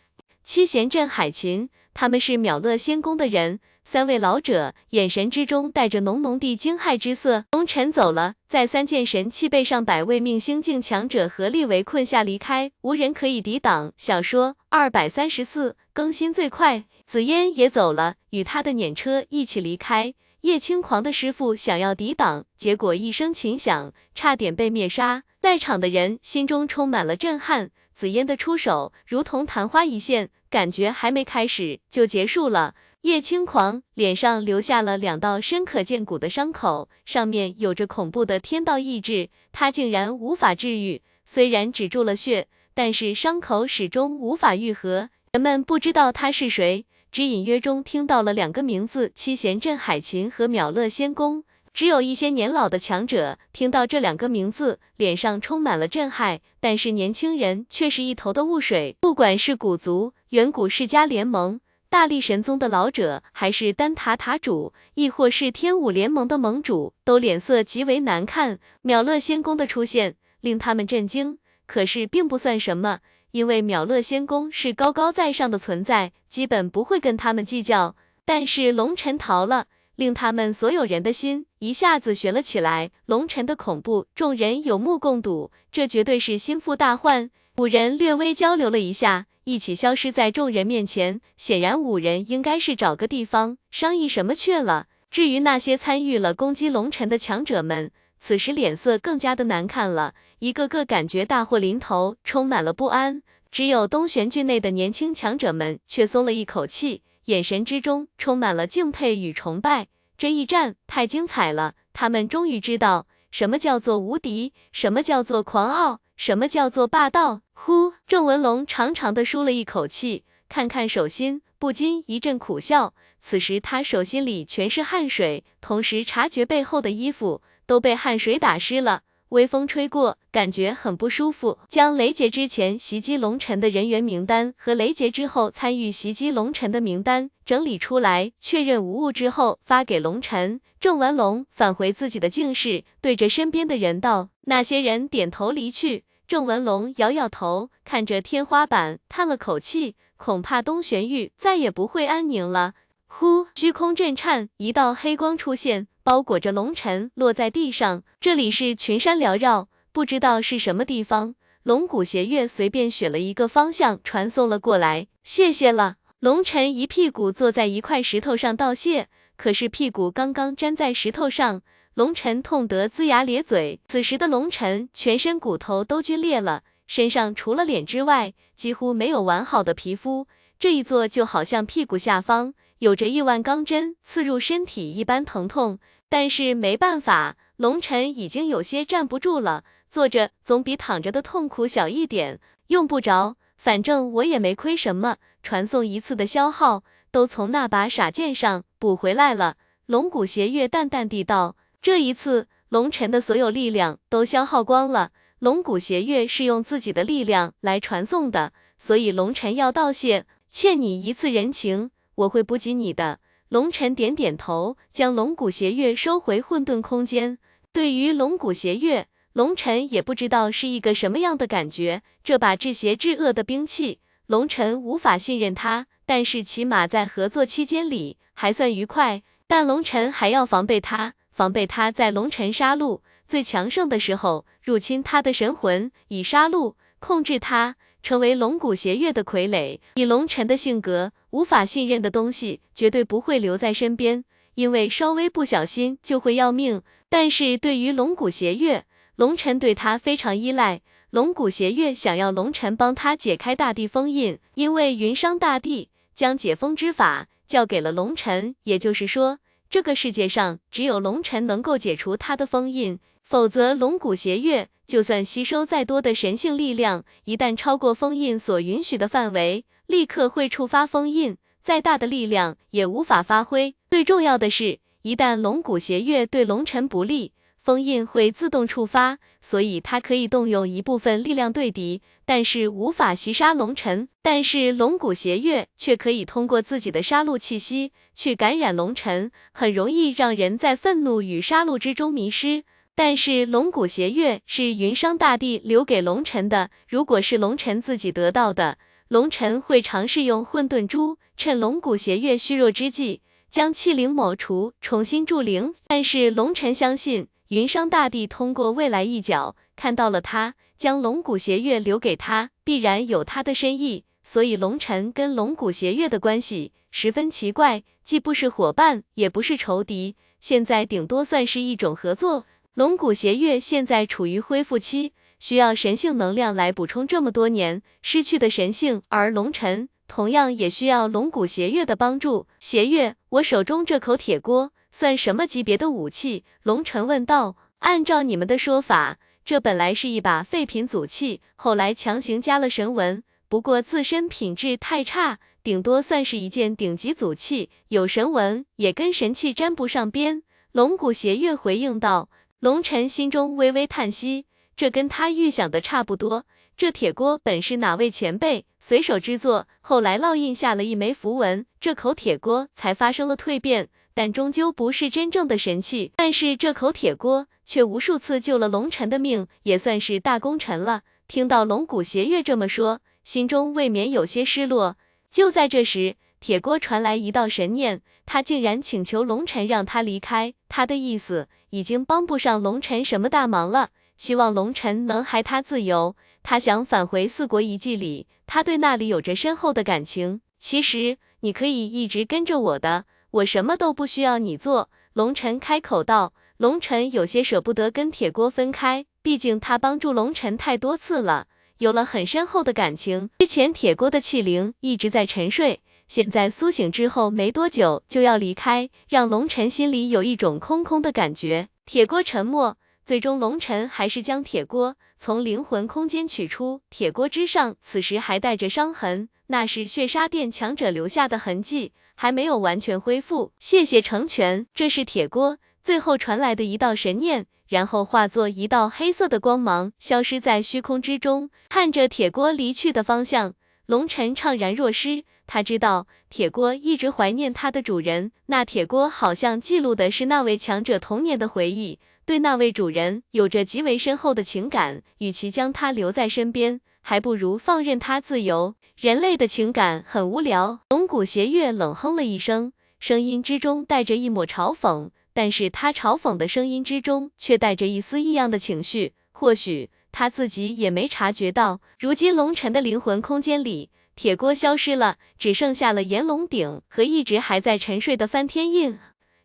七贤镇海琴，他们是秒乐仙宫的人。三位老者眼神之中带着浓浓的惊骇之色。龙尘走了，在三件神器被上百位命星境强者合力围困下离开，无人可以抵挡。小说二百三十四更新最快。紫嫣也走了，与他的碾车一起离开。叶轻狂的师傅想要抵挡，结果一声琴响，差点被灭杀。在场的人心中充满了震撼。紫嫣的出手如同昙花一现，感觉还没开始就结束了。叶轻狂脸上留下了两道深可见骨的伤口，上面有着恐怖的天道意志，他竟然无法治愈。虽然止住了血，但是伤口始终无法愈合。人们不知道他是谁，只隐约中听到了两个名字：七贤镇海琴和秒乐仙宫。只有一些年老的强者听到这两个名字，脸上充满了震撼，但是年轻人却是一头的雾水。不管是古族、远古世家联盟。大力神宗的老者，还是丹塔塔主，亦或是天武联盟的盟主，都脸色极为难看。秒乐仙宫的出现令他们震惊，可是并不算什么，因为秒乐仙宫是高高在上的存在，基本不会跟他们计较。但是龙尘逃了，令他们所有人的心一下子悬了起来。龙尘的恐怖，众人有目共睹，这绝对是心腹大患。五人略微交流了一下，一起消失在众人面前。显然五人应该是找个地方商议什么去了。至于那些参与了攻击龙尘的强者们，此时脸色更加的难看了，一个个感觉大祸临头，充满了不安。只有东玄郡内的年轻强者们却松了一口气，眼神之中充满了敬佩与崇拜。这一战太精彩了，他们终于知道什么叫做无敌，什么叫做狂傲，什么叫做霸道。呼，郑文龙长长的舒了一口气，看看手心，不禁一阵苦笑。此时他手心里全是汗水，同时察觉背后的衣服都被汗水打湿了。微风吹过，感觉很不舒服。将雷劫之前袭击龙尘的人员名单和雷劫之后参与袭击龙尘的名单整理出来，确认无误之后发给龙尘。郑文龙返回自己的静室，对着身边的人道：“那些人点头离去。”郑文龙摇摇头，看着天花板，叹了口气，恐怕东玄域再也不会安宁了。呼，虚空震颤，一道黑光出现，包裹着龙尘，落在地上。这里是群山缭绕，不知道是什么地方。龙骨邪月随便选了一个方向，传送了过来。谢谢了。龙尘一屁股坐在一块石头上道谢，可是屁股刚刚粘在石头上，龙尘痛得龇牙咧嘴。此时的龙尘全身骨头都皲裂了，身上除了脸之外，几乎没有完好的皮肤。这一坐就好像屁股下方。有着亿万钢针刺入身体一般疼痛，但是没办法，龙尘已经有些站不住了。坐着总比躺着的痛苦小一点，用不着，反正我也没亏什么。传送一次的消耗都从那把傻剑上补回来了。龙骨邪月淡淡地道：“这一次，龙尘的所有力量都消耗光了。龙骨邪月是用自己的力量来传送的，所以龙尘要道谢，欠你一次人情。”我会补给你的。龙尘点点头，将龙骨邪月收回混沌空间。对于龙骨邪月，龙尘也不知道是一个什么样的感觉。这把至邪至恶的兵器，龙尘无法信任他，但是起码在合作期间里还算愉快。但龙尘还要防备他，防备他在龙尘杀戮最强盛的时候入侵他的神魂，以杀戮控制他。成为龙骨邪月的傀儡，以龙尘的性格，无法信任的东西绝对不会留在身边，因为稍微不小心就会要命。但是对于龙骨邪月，龙尘对他非常依赖。龙骨邪月想要龙尘帮他解开大地封印，因为云商大帝将解封之法交给了龙尘，也就是说，这个世界上只有龙尘能够解除他的封印，否则龙骨邪月。就算吸收再多的神性力量，一旦超过封印所允许的范围，立刻会触发封印，再大的力量也无法发挥。最重要的是，一旦龙骨邪月对龙尘不利，封印会自动触发，所以他可以动用一部分力量对敌，但是无法袭杀龙尘。但是龙骨邪月却可以通过自己的杀戮气息去感染龙尘，很容易让人在愤怒与杀戮之中迷失。但是龙骨邪月是云商大帝留给龙尘的，如果是龙尘自己得到的，龙尘会尝试用混沌珠，趁龙骨邪月虚弱之际，将气灵抹除，重新铸灵。但是龙尘相信，云商大帝通过未来一角看到了他，将龙骨邪月留给他，必然有他的深意。所以龙尘跟龙骨邪月的关系十分奇怪，既不是伙伴，也不是仇敌，现在顶多算是一种合作。龙骨邪月现在处于恢复期，需要神性能量来补充这么多年失去的神性，而龙尘同样也需要龙骨邪月的帮助。邪月，我手中这口铁锅算什么级别的武器？龙尘问道。按照你们的说法，这本来是一把废品祖器，后来强行加了神纹，不过自身品质太差，顶多算是一件顶级祖器，有神纹也跟神器沾不上边。龙骨邪月回应道。龙尘心中微微叹息，这跟他预想的差不多。这铁锅本是哪位前辈随手制作，后来烙印下了一枚符文，这口铁锅才发生了蜕变，但终究不是真正的神器。但是这口铁锅却无数次救了龙尘的命，也算是大功臣了。听到龙骨邪月这么说，心中未免有些失落。就在这时，铁锅传来一道神念，他竟然请求龙尘让他离开。他的意思已经帮不上龙尘什么大忙了，希望龙尘能还他自由。他想返回四国遗迹里，他对那里有着深厚的感情。其实你可以一直跟着我的，我什么都不需要你做。龙尘开口道。龙尘有些舍不得跟铁锅分开，毕竟他帮助龙尘太多次了，有了很深厚的感情。之前铁锅的气灵一直在沉睡，现在苏醒之后没多久就要离开，让龙尘心里有一种空空的感觉。铁锅沉默，最终龙尘还是将铁锅从灵魂空间取出。铁锅之上此时还带着伤痕，那是血杀殿强者留下的痕迹，还没有完全恢复。谢谢成全，这是铁锅。最后传来的一道神念，然后化作一道黑色的光芒，消失在虚空之中。看着铁锅离去的方向，龙尘怅然若失。他知道铁锅一直怀念他的主人，那铁锅好像记录的是那位强者童年的回忆，对那位主人有着极为深厚的情感。与其将他留在身边，还不如放任他自由。人类的情感很无聊。龙骨邪月冷哼了一声，声音之中带着一抹嘲讽。但是他嘲讽的声音之中，却带着一丝异样的情绪。或许他自己也没察觉到，如今龙尘的灵魂空间里，铁锅消失了，只剩下了炎龙鼎和一直还在沉睡的翻天印。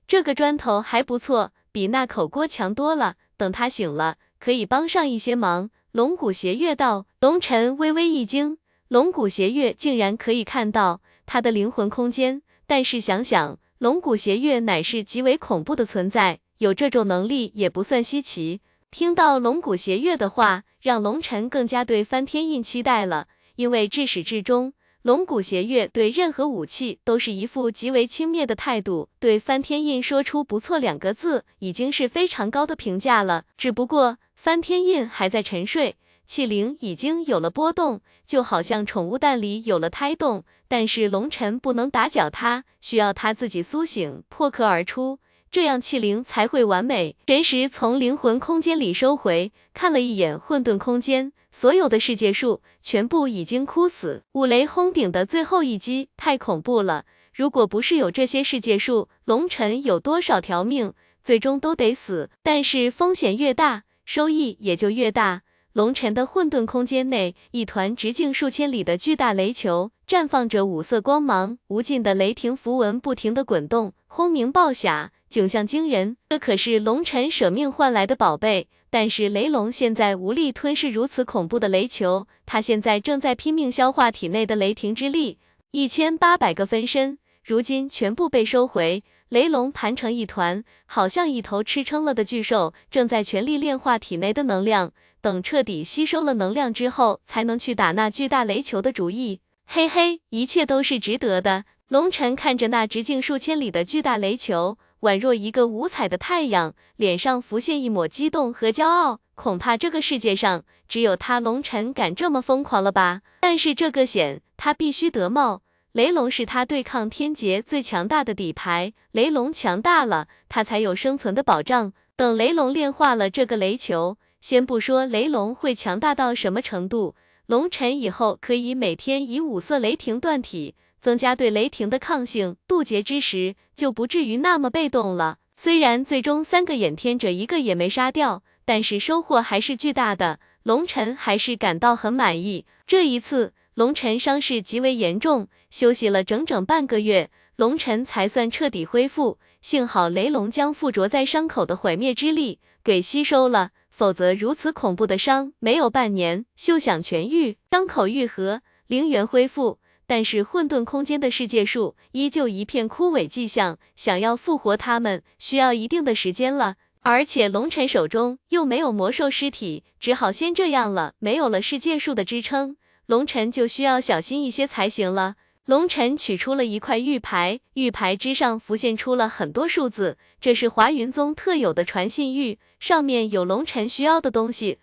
这个砖头还不错，比那口锅强多了。等他醒了，可以帮上一些忙。龙骨邪月道。龙尘微微一惊，龙骨邪月竟然可以看到他的灵魂空间。但是想想。龙骨邪月乃是极为恐怖的存在，有这种能力也不算稀奇。听到龙骨邪月的话，让龙尘更加对翻天印期待了。因为至始至终，龙骨邪月对任何武器都是一副极为轻蔑的态度，对翻天印说出不错两个字，已经是非常高的评价了。只不过翻天印还在沉睡。气灵已经有了波动，就好像宠物蛋里有了胎动，但是龙尘不能打搅它，需要它自己苏醒，破壳而出，这样气灵才会完美。神识从灵魂空间里收回，看了一眼混沌空间，所有的世界树全部已经枯死。五雷轰顶的最后一击太恐怖了，如果不是有这些世界树，龙尘有多少条命，最终都得死。但是风险越大，收益也就越大。龙尘的混沌空间内，一团直径数千里的巨大雷球绽放着五色光芒，无尽的雷霆符文不停的滚动，轰鸣爆响，景象惊人。这可是龙尘舍命换来的宝贝，但是雷龙现在无力吞噬如此恐怖的雷球，他现在正在拼命消化体内的雷霆之力。一千八百个分身，如今全部被收回，雷龙盘成一团，好像一头吃撑了的巨兽，正在全力炼化体内的能量。等彻底吸收了能量之后，才能去打那巨大雷球的主意。嘿嘿，一切都是值得的。龙尘看着那直径数千里的巨大雷球，宛若一个五彩的太阳，脸上浮现一抹激动和骄傲。恐怕这个世界上只有他龙尘敢这么疯狂了吧？但是这个险他必须得冒。雷龙是他对抗天劫最强大的底牌，雷龙强大了，他才有生存的保障。等雷龙炼化了这个雷球。先不说雷龙会强大到什么程度，龙尘以后可以每天以五色雷霆锻体，增加对雷霆的抗性，渡劫之时就不至于那么被动了。虽然最终三个眼天者一个也没杀掉，但是收获还是巨大的，龙尘还是感到很满意。这一次，龙尘伤势极为严重，休息了整整半个月，龙尘才算彻底恢复。幸好雷龙将附着在伤口的毁灭之力给吸收了。否则，如此恐怖的伤，没有半年休想痊愈。伤口愈合，灵元恢复，但是混沌空间的世界树依旧一片枯萎迹象，想要复活它们，需要一定的时间了。而且龙尘手中又没有魔兽尸体，只好先这样了。没有了世界树的支撑，龙尘就需要小心一些才行了。龙尘取出了一块玉牌，玉牌之上浮现出了很多数字，这是华云宗特有的传信玉，上面有龙尘需要的东西。